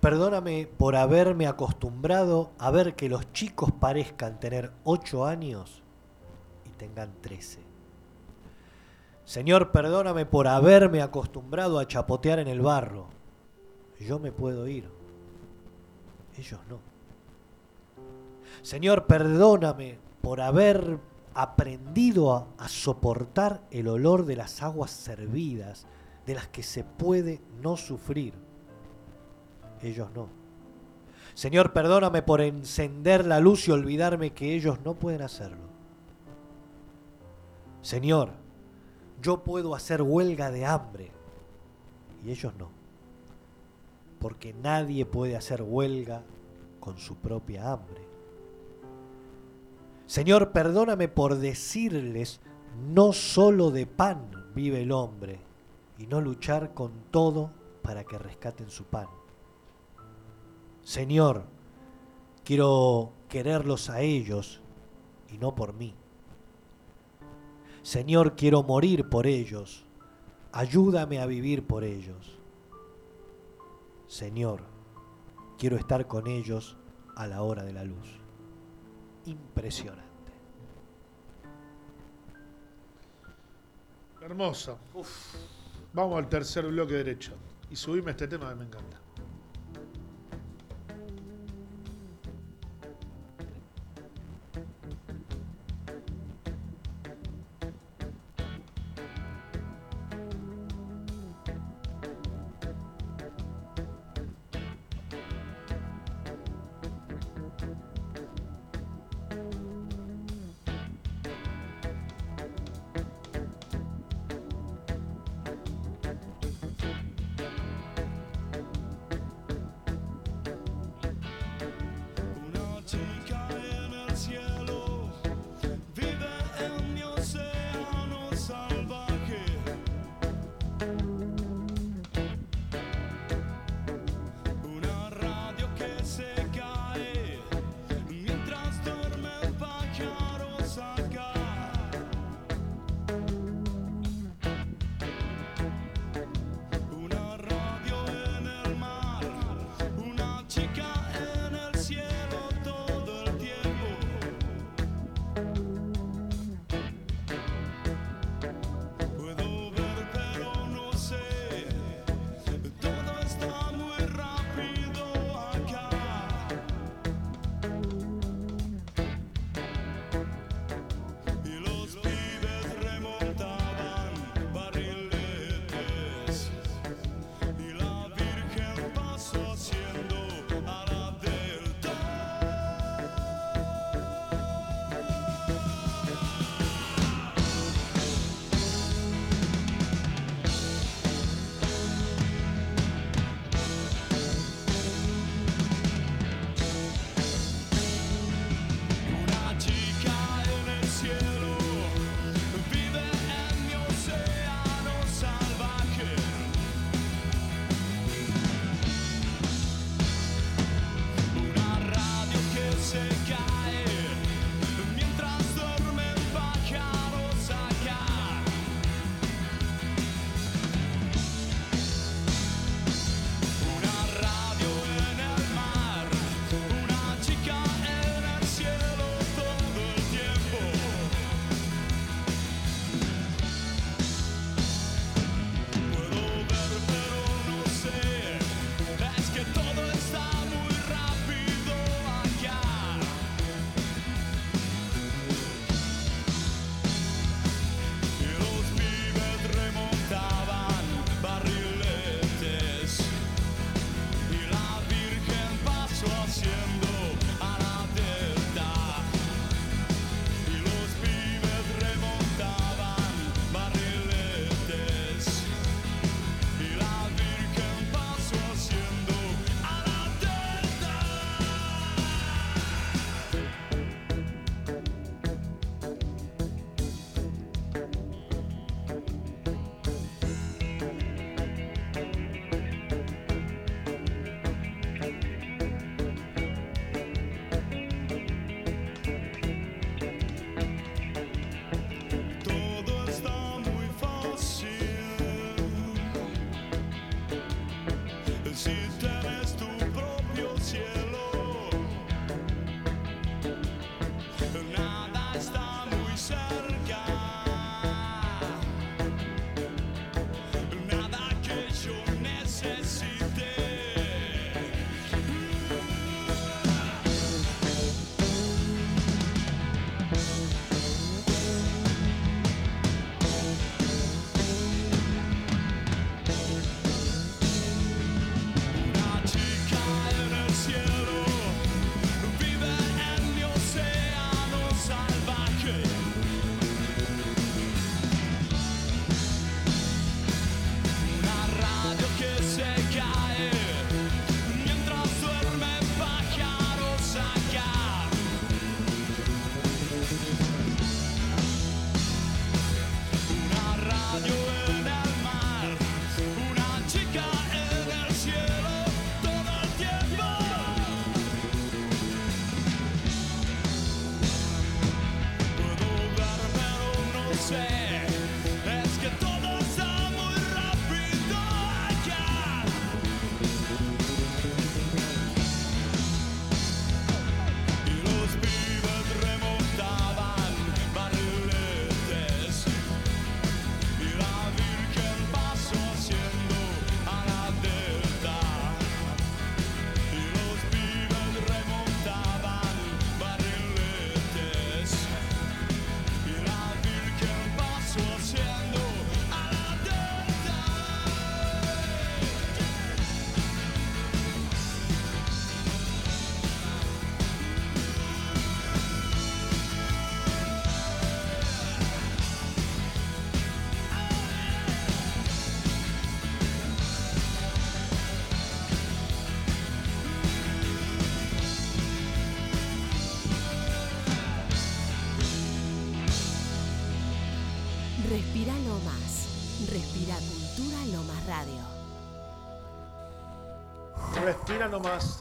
perdóname por haberme acostumbrado a ver que los chicos parezcan tener 8 años y tengan 13. Señor, perdóname por haberme acostumbrado a chapotear en el barro. Yo me puedo ir. Ellos no. Señor, perdóname por haber aprendido a, soportar el olor de las aguas servidas, de las que se puede no sufrir. Ellos no. Señor, perdóname por encender la luz y olvidarme que ellos no pueden hacerlo. Señor, yo puedo hacer huelga de hambre y ellos no. Porque nadie puede hacer huelga con su propia hambre. Señor, perdóname por decirles, no solo de pan vive el hombre, y no luchar con todo para que rescaten su pan. Señor, quiero quererlos a ellos y no por mí. Señor, quiero morir por ellos, ayúdame a vivir por ellos. Señor, quiero estar con ellos a la hora de la luz impresionante. Hermoso. Vamos al tercer bloque derecho. Y subime este tema que me encanta.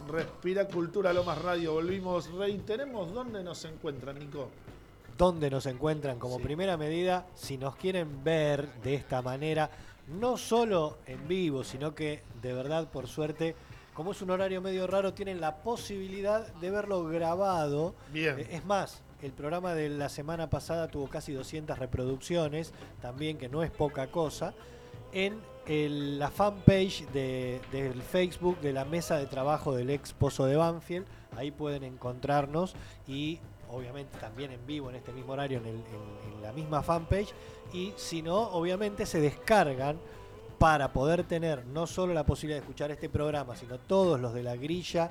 Respira Cultura Lomas Radio. Volvimos, reiteremos dónde nos encuentran, Nico. ¿Dónde nos encuentran? Como Sí. primera medida, si nos quieren ver de esta manera, no solo en vivo, sino que de verdad, por suerte, como es un horario medio raro, tienen la posibilidad de verlo grabado. Bien. Eh, Es más, el programa de la semana pasada tuvo casi 200 reproducciones, también que no es poca cosa, en la fanpage de- del Facebook de la mesa de trabajo del ex Pozo de Banfield. Ahí pueden encontrarnos y obviamente también en vivo en este mismo horario en la misma fanpage. Y si no, obviamente se descargan para poder tener no solo la posibilidad de escuchar este programa, sino todos los de la grilla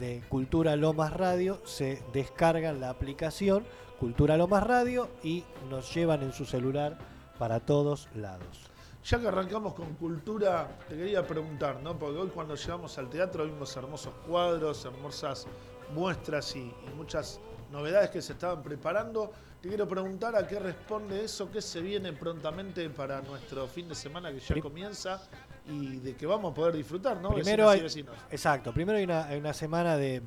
de Cultura Lomas Radio, se descargan la aplicación Cultura Lomas Radio y nos llevan en su celular para todos lados. Ya que arrancamos con cultura, te quería preguntar, ¿no? Porque hoy cuando llegamos al teatro vimos hermosos cuadros, hermosas muestras y, y muchas novedades que se estaban preparando. Te quiero preguntar a qué responde eso, qué se viene prontamente para nuestro fin de semana que ya comienza y de que vamos a poder disfrutar, ¿no? Primero hay-. Exacto, primero hay una, hay una semana de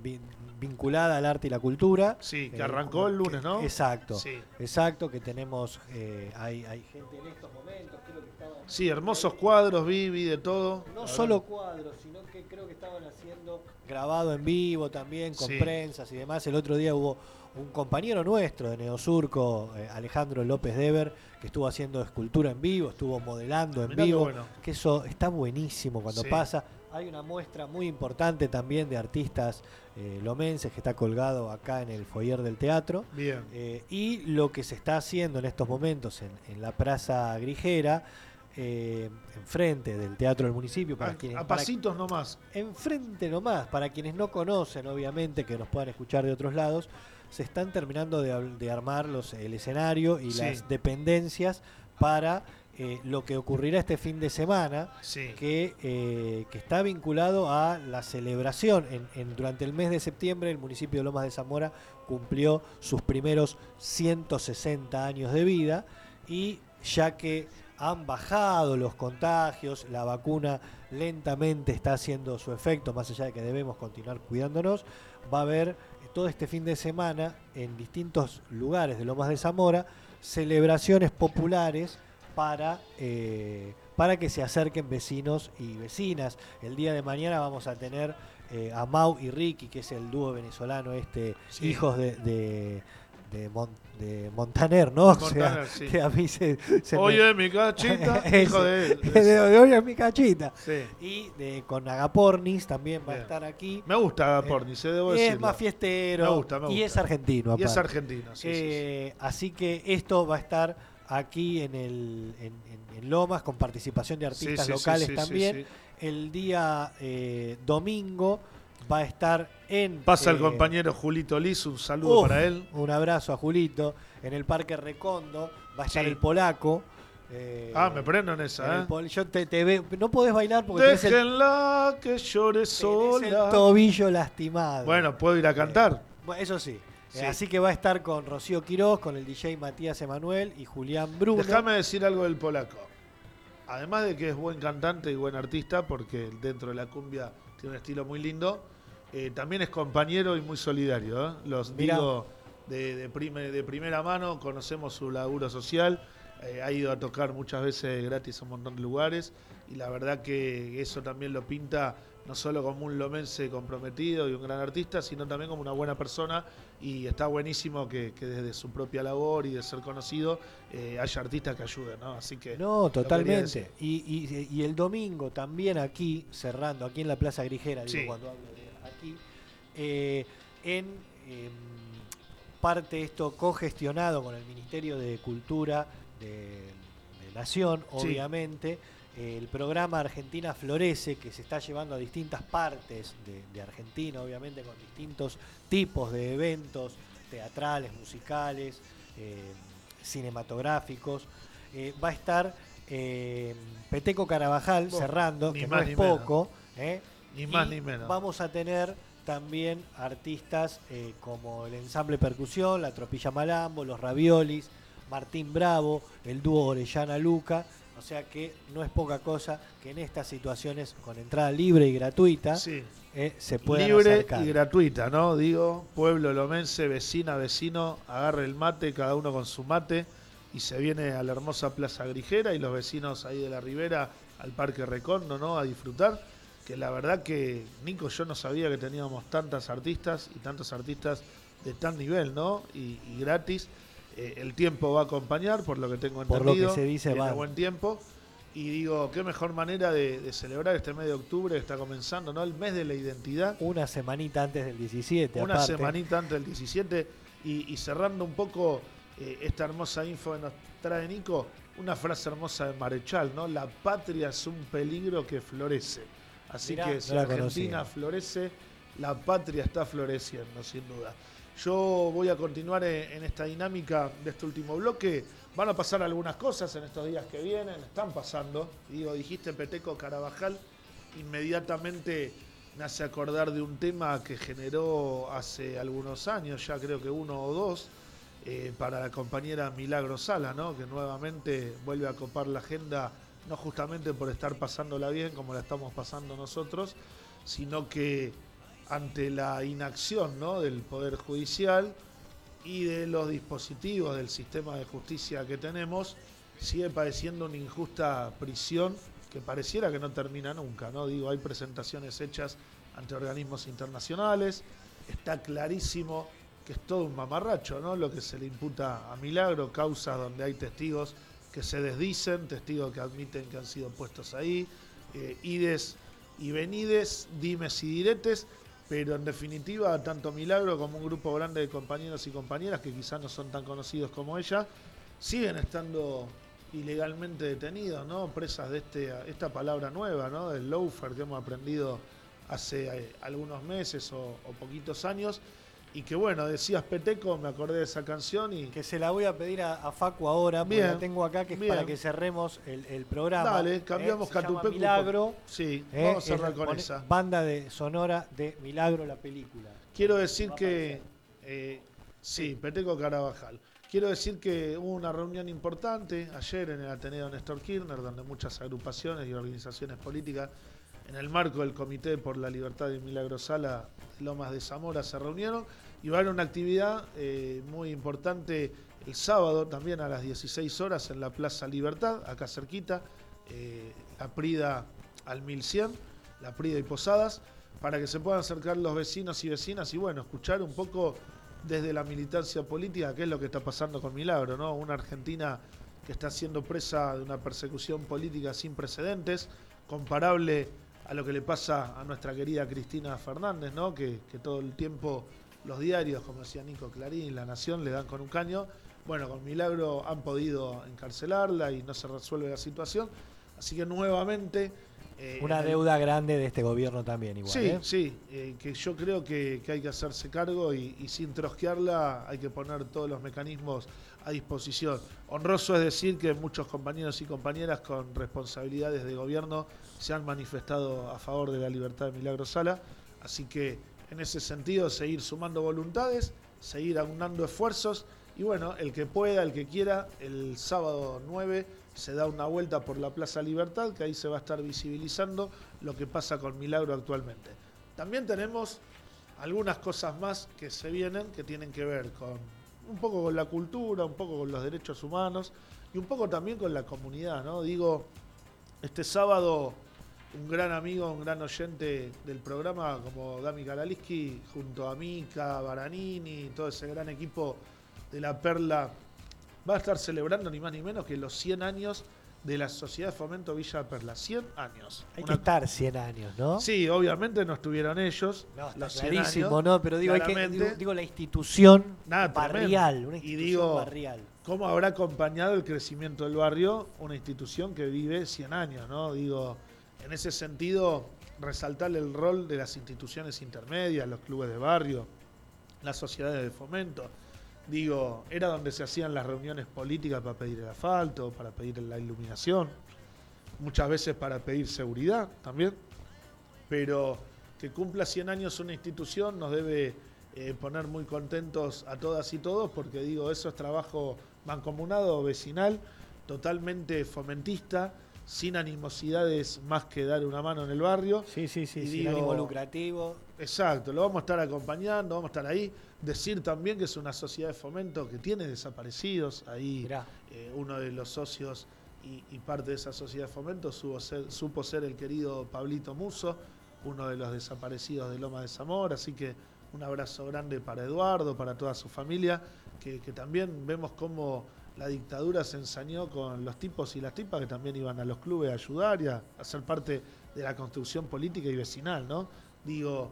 vinculada al arte y la cultura. Sí, que Eh, arrancó el lunes, ¿no? Exacto, Sí. exacto, que tenemos, eh, hay, hay gente en estos momentos, creo que estaban... Sí, hermosos cuadros, vi, vi de todo. No solo cuadros, sino que creo que estaban haciendo grabado en vivo también, con Sí. prensas y demás. El otro día hubo un compañero nuestro de Neosurco, eh, Alejandro López Dever, que estuvo haciendo escultura en vivo, estuvo modelando en Mirá vivo, bueno. que eso está buenísimo cuando Sí. pasa. Hay una muestra muy importante también de artistas eh, lomenses que está colgado acá en el foyer del teatro. Bien. Eh, y lo que se está haciendo en estos momentos en, en la Plaza Grigera, eh, enfrente del Teatro del Municipio, para A, quienes, a para- pasitos nomás. enfrente nomás, para quienes no conocen, obviamente, que nos puedan escuchar de otros lados, se están terminando de, armar los, el escenario y Sí. las dependencias para eh, lo que ocurrirá este fin de semana, Sí. que, eh, que está vinculado a la celebración. En, en- durante el mes de septiembre el municipio de Lomas de Zamora cumplió sus primeros 160 años de vida y ya que han bajado los contagios, la vacuna lentamente está haciendo su efecto, más allá de que debemos continuar cuidándonos, va a haber todo este fin de semana en distintos lugares de Lomas de Zamora celebraciones populares para, eh, para que se acerquen vecinos y vecinas. El día de mañana vamos a tener eh, a Mau y Ricky, que es el dúo venezolano, este, Sí. hijos de, de, de Mon- de Montaner, ¿no? O sea, Montaner, sí. que a mí se, se me- Oye, mi cachita, hijo de él. de, Oye, mi cachita. Sí. Y de, con Agapornis también va a Bien. estar aquí. Me gusta Porni, se debo es decirlo. más fiestero Me gusta, me y gusta. es argentino. Y es aparte. argentino, sí, sí, sí. Eh, Así que esto va a estar aquí en, el, en, en- en Lomas con participación de artistas locales también. sí. El día eh, domingo va a estar en... Pasa el eh, compañero Julito Liz, un saludo uf, para él. Un abrazo a Julito. En el Parque Recondo va a estar Sí. el polaco. eh, Ah, me prendo en esa, ¿eh? yo te, te veo, no podés bailar porque tenés el, Déjenla que llore tenés el sola. tobillo lastimado. Bueno, puedo ir a cantar. Bueno, eso sí. Sí. Eh, así que va a estar con Rocío Quiroz, con el DJ Matías Emanuel y Julián Bruno. Déjame decir algo del polaco. Además de que es buen cantante y buen artista, porque dentro de la cumbia tiene un estilo muy lindo, eh, también es compañero y muy solidario. ¿eh? Los Mirá. digo de, de prime- de primera mano, conocemos su laburo social, eh, ha ido a tocar muchas veces gratis a un montón de lugares y la verdad que eso también lo pinta no solo como un lomense comprometido y un gran artista, sino también como una buena persona y está buenísimo que, que desde su propia labor y de ser conocido eh, haya artistas que ayuden, ¿no? Así que No, totalmente. Y, y- y el domingo también aquí, cerrando, aquí en la Plaza Grigera, digo, Sí. cuando hablo de aquí, eh, en em, parte esto cogestionado con el Ministerio de Cultura de, de Nación, obviamente, el programa Argentina Florece, que se está llevando a distintas partes de, de Argentina, obviamente con distintos tipos de eventos teatrales, musicales, eh, cinematográficos. Eh, va a estar eh, Peteco Carabajal cerrando, que más no es poco. Ni más Y ni menos. Vamos a tener también artistas como el ensamble percusión, la tropilla malambo, los raviolis, Martín Bravo, el dúo Orellana Luca. O sea que no es poca cosa que en estas situaciones con entrada libre y gratuita Sí. eh, se puedan Libre acercar. y gratuita, ¿no? Digo, pueblo lomense, vecina, vecino, agarre el mate, cada uno con su mate, y se viene a la hermosa Plaza Grijera y los vecinos ahí de la Ribera al Parque Recondo, ¿no? A disfrutar. Que la verdad que, Nico, yo no sabía que teníamos tantas artistas y tantos artistas de tan nivel, ¿no? Y, y gratis. Eh, el tiempo va a acompañar, por lo que tengo Por lo que entendido. se dice, va. buen tiempo. Y digo, qué mejor manera de, de celebrar este mes de octubre que está comenzando, ¿no? El mes de la identidad Una semanita antes del 17. una aparte. semanita antes del 17 y, y cerrando un poco eh, esta hermosa info que nos trae Nico, una frase hermosa de Marechal, ¿no? La patria es un peligro que florece. Así Mirá, que si no la Argentina conocía. florece, la patria está floreciendo, sin duda. Yo voy a continuar en, esta dinámica de este último bloque. Van a pasar algunas cosas en estos días que vienen, están pasando. Digo, dijiste Peteco Carabajal, inmediatamente me hace acordar de un tema que generó hace algunos años, ya creo que uno o dos, eh, para la compañera Milagro Sala, ¿no? que nuevamente vuelve a copar la agenda, no justamente por estar pasándola bien como la estamos pasando nosotros, sino que ante la inacción ¿no? del Poder Judicial y de los dispositivos del sistema de justicia que tenemos, sigue padeciendo una injusta prisión que pareciera que no termina nunca, ¿no? Digo, hay presentaciones hechas ante organismos internacionales, está clarísimo que es todo un mamarracho, ¿no? Lo que se le imputa a Milagro, causas donde hay testigos que se desdicen, testigos que admiten que han sido puestos ahí, eh, ides y venides, dimes y diretes, pero en definitiva, tanto Milagro como un grupo grande de compañeros y compañeras que quizás no son tan conocidos como ella, siguen estando ilegalmente detenidos, ¿no? Presas de este, esta palabra nueva, ¿no? Del loafer que hemos aprendido hace eh, algunos meses o, o poquitos años. Y que bueno, decías Peteco, me acordé de esa canción y Que se la voy a pedir a, a Facu ahora, porque Bien, la tengo acá, que es bien. para que cerremos el, el programa. dale, cambiamos Eh, llama Catupecu. Milagro. Sí, eh, vamos a cerrar con esa. Banda de sonora de Milagro, la película. Quiero decir que. eh, sí, Peteco Carabajal. Quiero decir que hubo una reunión importante ayer en el Ateneo Néstor Kirchner, donde muchas agrupaciones y organizaciones políticas, en el marco del Comité por la Libertad de Milagro Sala de Lomas de Zamora, se reunieron y va a haber una actividad eh, muy importante el sábado también a las 16 horas en la Plaza Libertad, acá cerquita, eh, la Prida al 1100, la Prida y Posadas, para que se puedan acercar los vecinos y vecinas y bueno, escuchar un poco desde la militancia política qué es lo que está pasando con Milagro, ¿no? Una Argentina que está siendo presa de una persecución política sin precedentes, comparable a lo que le pasa a nuestra querida Cristina Fernández, ¿no? Que, que todo el tiempo los diarios, como decía Nico Clarín, La Nación, le dan con un caño. Bueno, con Milagro han podido encarcelarla y no se resuelve la situación. Así que nuevamente... eh, Una el- deuda grande de este gobierno también, igual. Sí, ¿eh? sí, eh, que yo creo que, que hay que hacerse cargo y, y sin trosquearla hay que poner todos los mecanismos a disposición. Honroso es decir que muchos compañeros y compañeras con responsabilidades de gobierno se han manifestado a favor de la libertad de Milagro Sala, así que en ese sentido seguir sumando voluntades, seguir aunando esfuerzos y bueno, el que pueda, el que quiera, el sábado 9 se da una vuelta por la Plaza Libertad, que ahí se va a estar visibilizando lo que pasa con Milagro actualmente. También tenemos algunas cosas más que se vienen que tienen que ver con un poco con la cultura, un poco con los derechos humanos y un poco también con la comunidad, ¿no? Digo, este sábado un gran amigo, un gran oyente del programa como Dami Karaliski, junto a Mica, Baranini, todo ese gran equipo de la Perla, va a estar celebrando ni más ni menos que los 100 años de la Sociedad de Fomento Villa Perla. 100 años. Hay Una- que estar 100 años, ¿no? Sí, obviamente no estuvieron ellos. No, está los 100 clarísimo, años, ¿no? Pero digo, hay que, digo, digo la institución Nada, barrial, Y digo, barrial. ¿Cómo habrá acompañado el crecimiento del barrio una institución que vive 100 años? ¿no? Digo, en ese sentido, resaltar el rol de las instituciones intermedias, los clubes de barrio, las sociedades de fomento. Digo, era donde se hacían las reuniones políticas para pedir el asfalto, para pedir la iluminación, muchas veces para pedir seguridad también. Pero que cumpla 100 años una institución nos debe eh, poner muy contentos a todas y todos, porque digo, eso es trabajo mancomunado, vecinal, totalmente fomentista, sin animosidades más que dar una mano en el barrio. Sí, sí, sí, Y sin digo- ánimo lucrativo. Exacto, lo vamos a estar acompañando, vamos a estar ahí. Decir también que es una sociedad de fomento que tiene desaparecidos. Ahí eh, uno de los socios y, y parte de esa sociedad de fomento supo ser, supo ser el querido Pablito Muso, uno de los desaparecidos de Loma de Zamora. Así que un abrazo grande para Eduardo, para toda su familia, que, que también vemos cómo la dictadura se ensañó con los tipos y las tipas que también iban a los clubes a ayudar y a, a ser parte de la construcción política y vecinal, ¿no? Digo,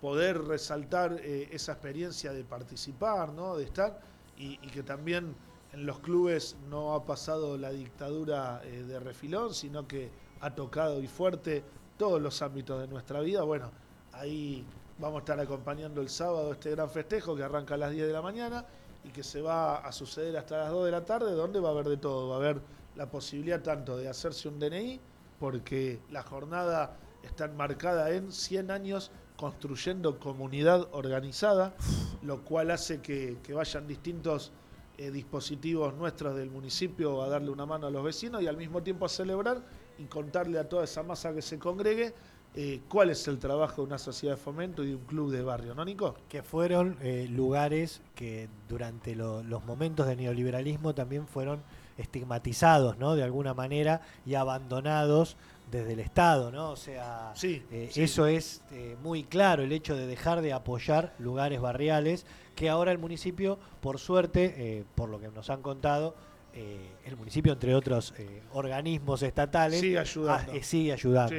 poder resaltar eh, esa experiencia de participar, ¿no? de estar, y, que también en los clubes no ha pasado la dictadura eh, de refilón, sino que ha tocado y fuerte todos los ámbitos de nuestra vida. Bueno, ahí vamos a estar acompañando el sábado este gran festejo que arranca a las 10 de la mañana y que se va a suceder hasta las 2 de la tarde, donde va a haber de todo. Va a haber la posibilidad tanto de hacerse un DNI, porque la jornada está enmarcada en 100 años construyendo comunidad organizada, lo cual hace que, vayan distintos eh, dispositivos nuestros del municipio a darle una mano a los vecinos y al mismo tiempo a celebrar y contarle a toda esa masa que se congregue eh, cuál es el trabajo de una sociedad de fomento y de un club de barrio, ¿no, Nico? que fueron eh, lugares que durante lo- los momentos de neoliberalismo también fueron estigmatizados, ¿no? De alguna manera y abandonados desde el Estado, ¿no? O sea, Sí, eh, sí. eso es eh, muy claro, el hecho de dejar de apoyar lugares barriales, que ahora el municipio, por suerte, eh, por lo que nos han contado, el municipio, entre otros organismos estatales, Sigue ayudando. ah, sigue ayudando.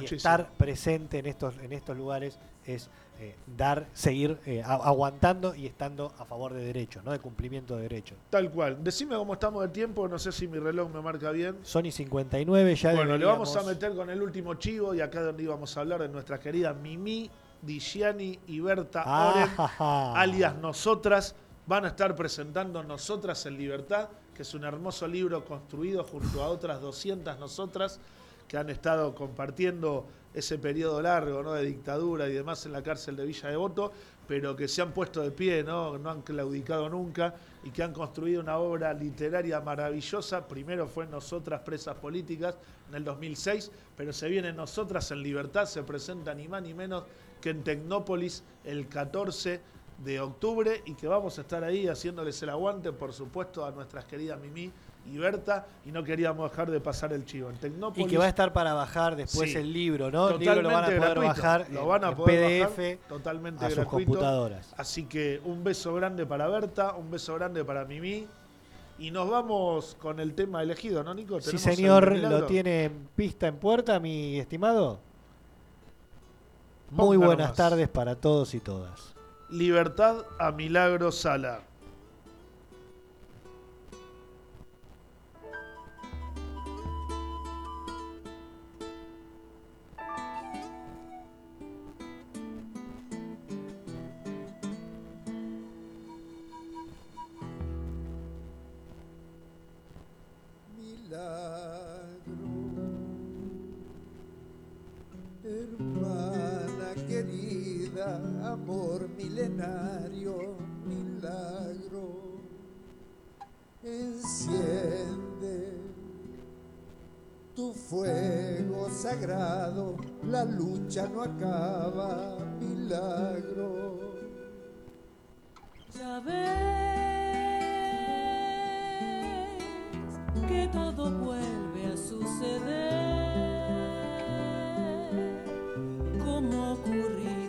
Sí, y estar presente en estos, en estos lugares es eh, dar, seguir eh, aguantando y estando a favor de derechos, ¿no? de cumplimiento de derechos. Tal cual. Decime cómo estamos de tiempo, no sé si mi reloj me marca bien. Sony 59 ya Bueno, le vamos a meter con el último chivo y acá donde íbamos a hablar de nuestra querida Mimi, Digiani y Berta Oren, Ah, alias Nosotras, van a estar presentando Nosotras en Libertad, que es un hermoso libro construido junto a otras 200 nosotras que han estado compartiendo ese periodo largo ¿no? de dictadura y demás en la cárcel de Villa Devoto, pero que se han puesto de pie, ¿no? no han claudicado nunca y que han construido una obra literaria maravillosa. Primero fue Nosotras Presas Políticas en el 2006, pero se viene Nosotras en Libertad, se presenta ni más ni menos que en Tecnópolis el 14 de octubre y que vamos a estar ahí haciéndoles el aguante, por supuesto, a nuestras queridas Mimi y Berta, y no queríamos dejar de pasar el chivo. En y Tecnópolis que va a estar para bajar después Sí. el libro, ¿no? El libro lo van a poder gratuito. bajar Lo en- van a en poder PDF bajar totalmente a sus gratuito. computadoras. Así que un beso grande para Berta, un beso grande para Mimi. Y nos vamos con el tema elegido, ¿no, Nico? Sí, ¿Tenemos el señor, lo tiene en pista en puerta, mi estimado. Ponga Muy buenas nomás. tardes para todos y todas. Libertad a Milagro Sala. Amor milenario, milagro. Enciende tu fuego sagrado, la lucha no acaba, milagro. Ya ves que todo vuelve a suceder como ayer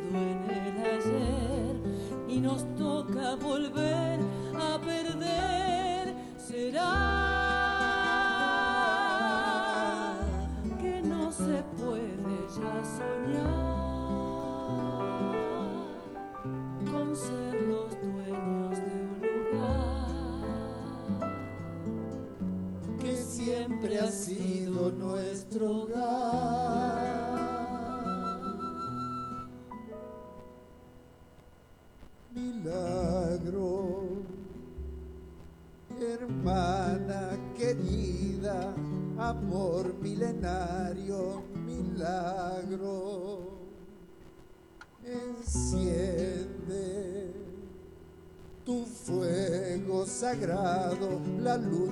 y nos toca volver a perder. Será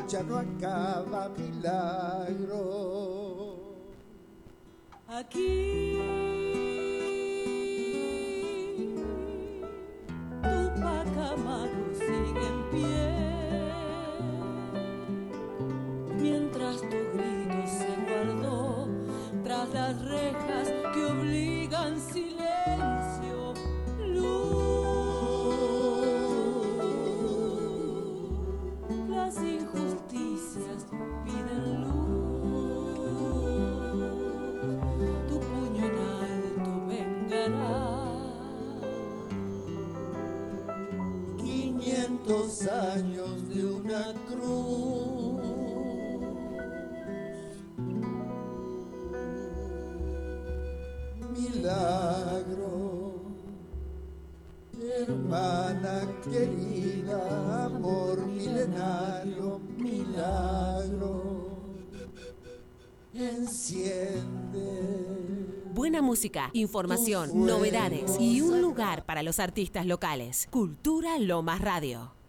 lucha no acaba mi lado. información, novedades y un lugar para los artistas locales. Cultura Lomas Radio.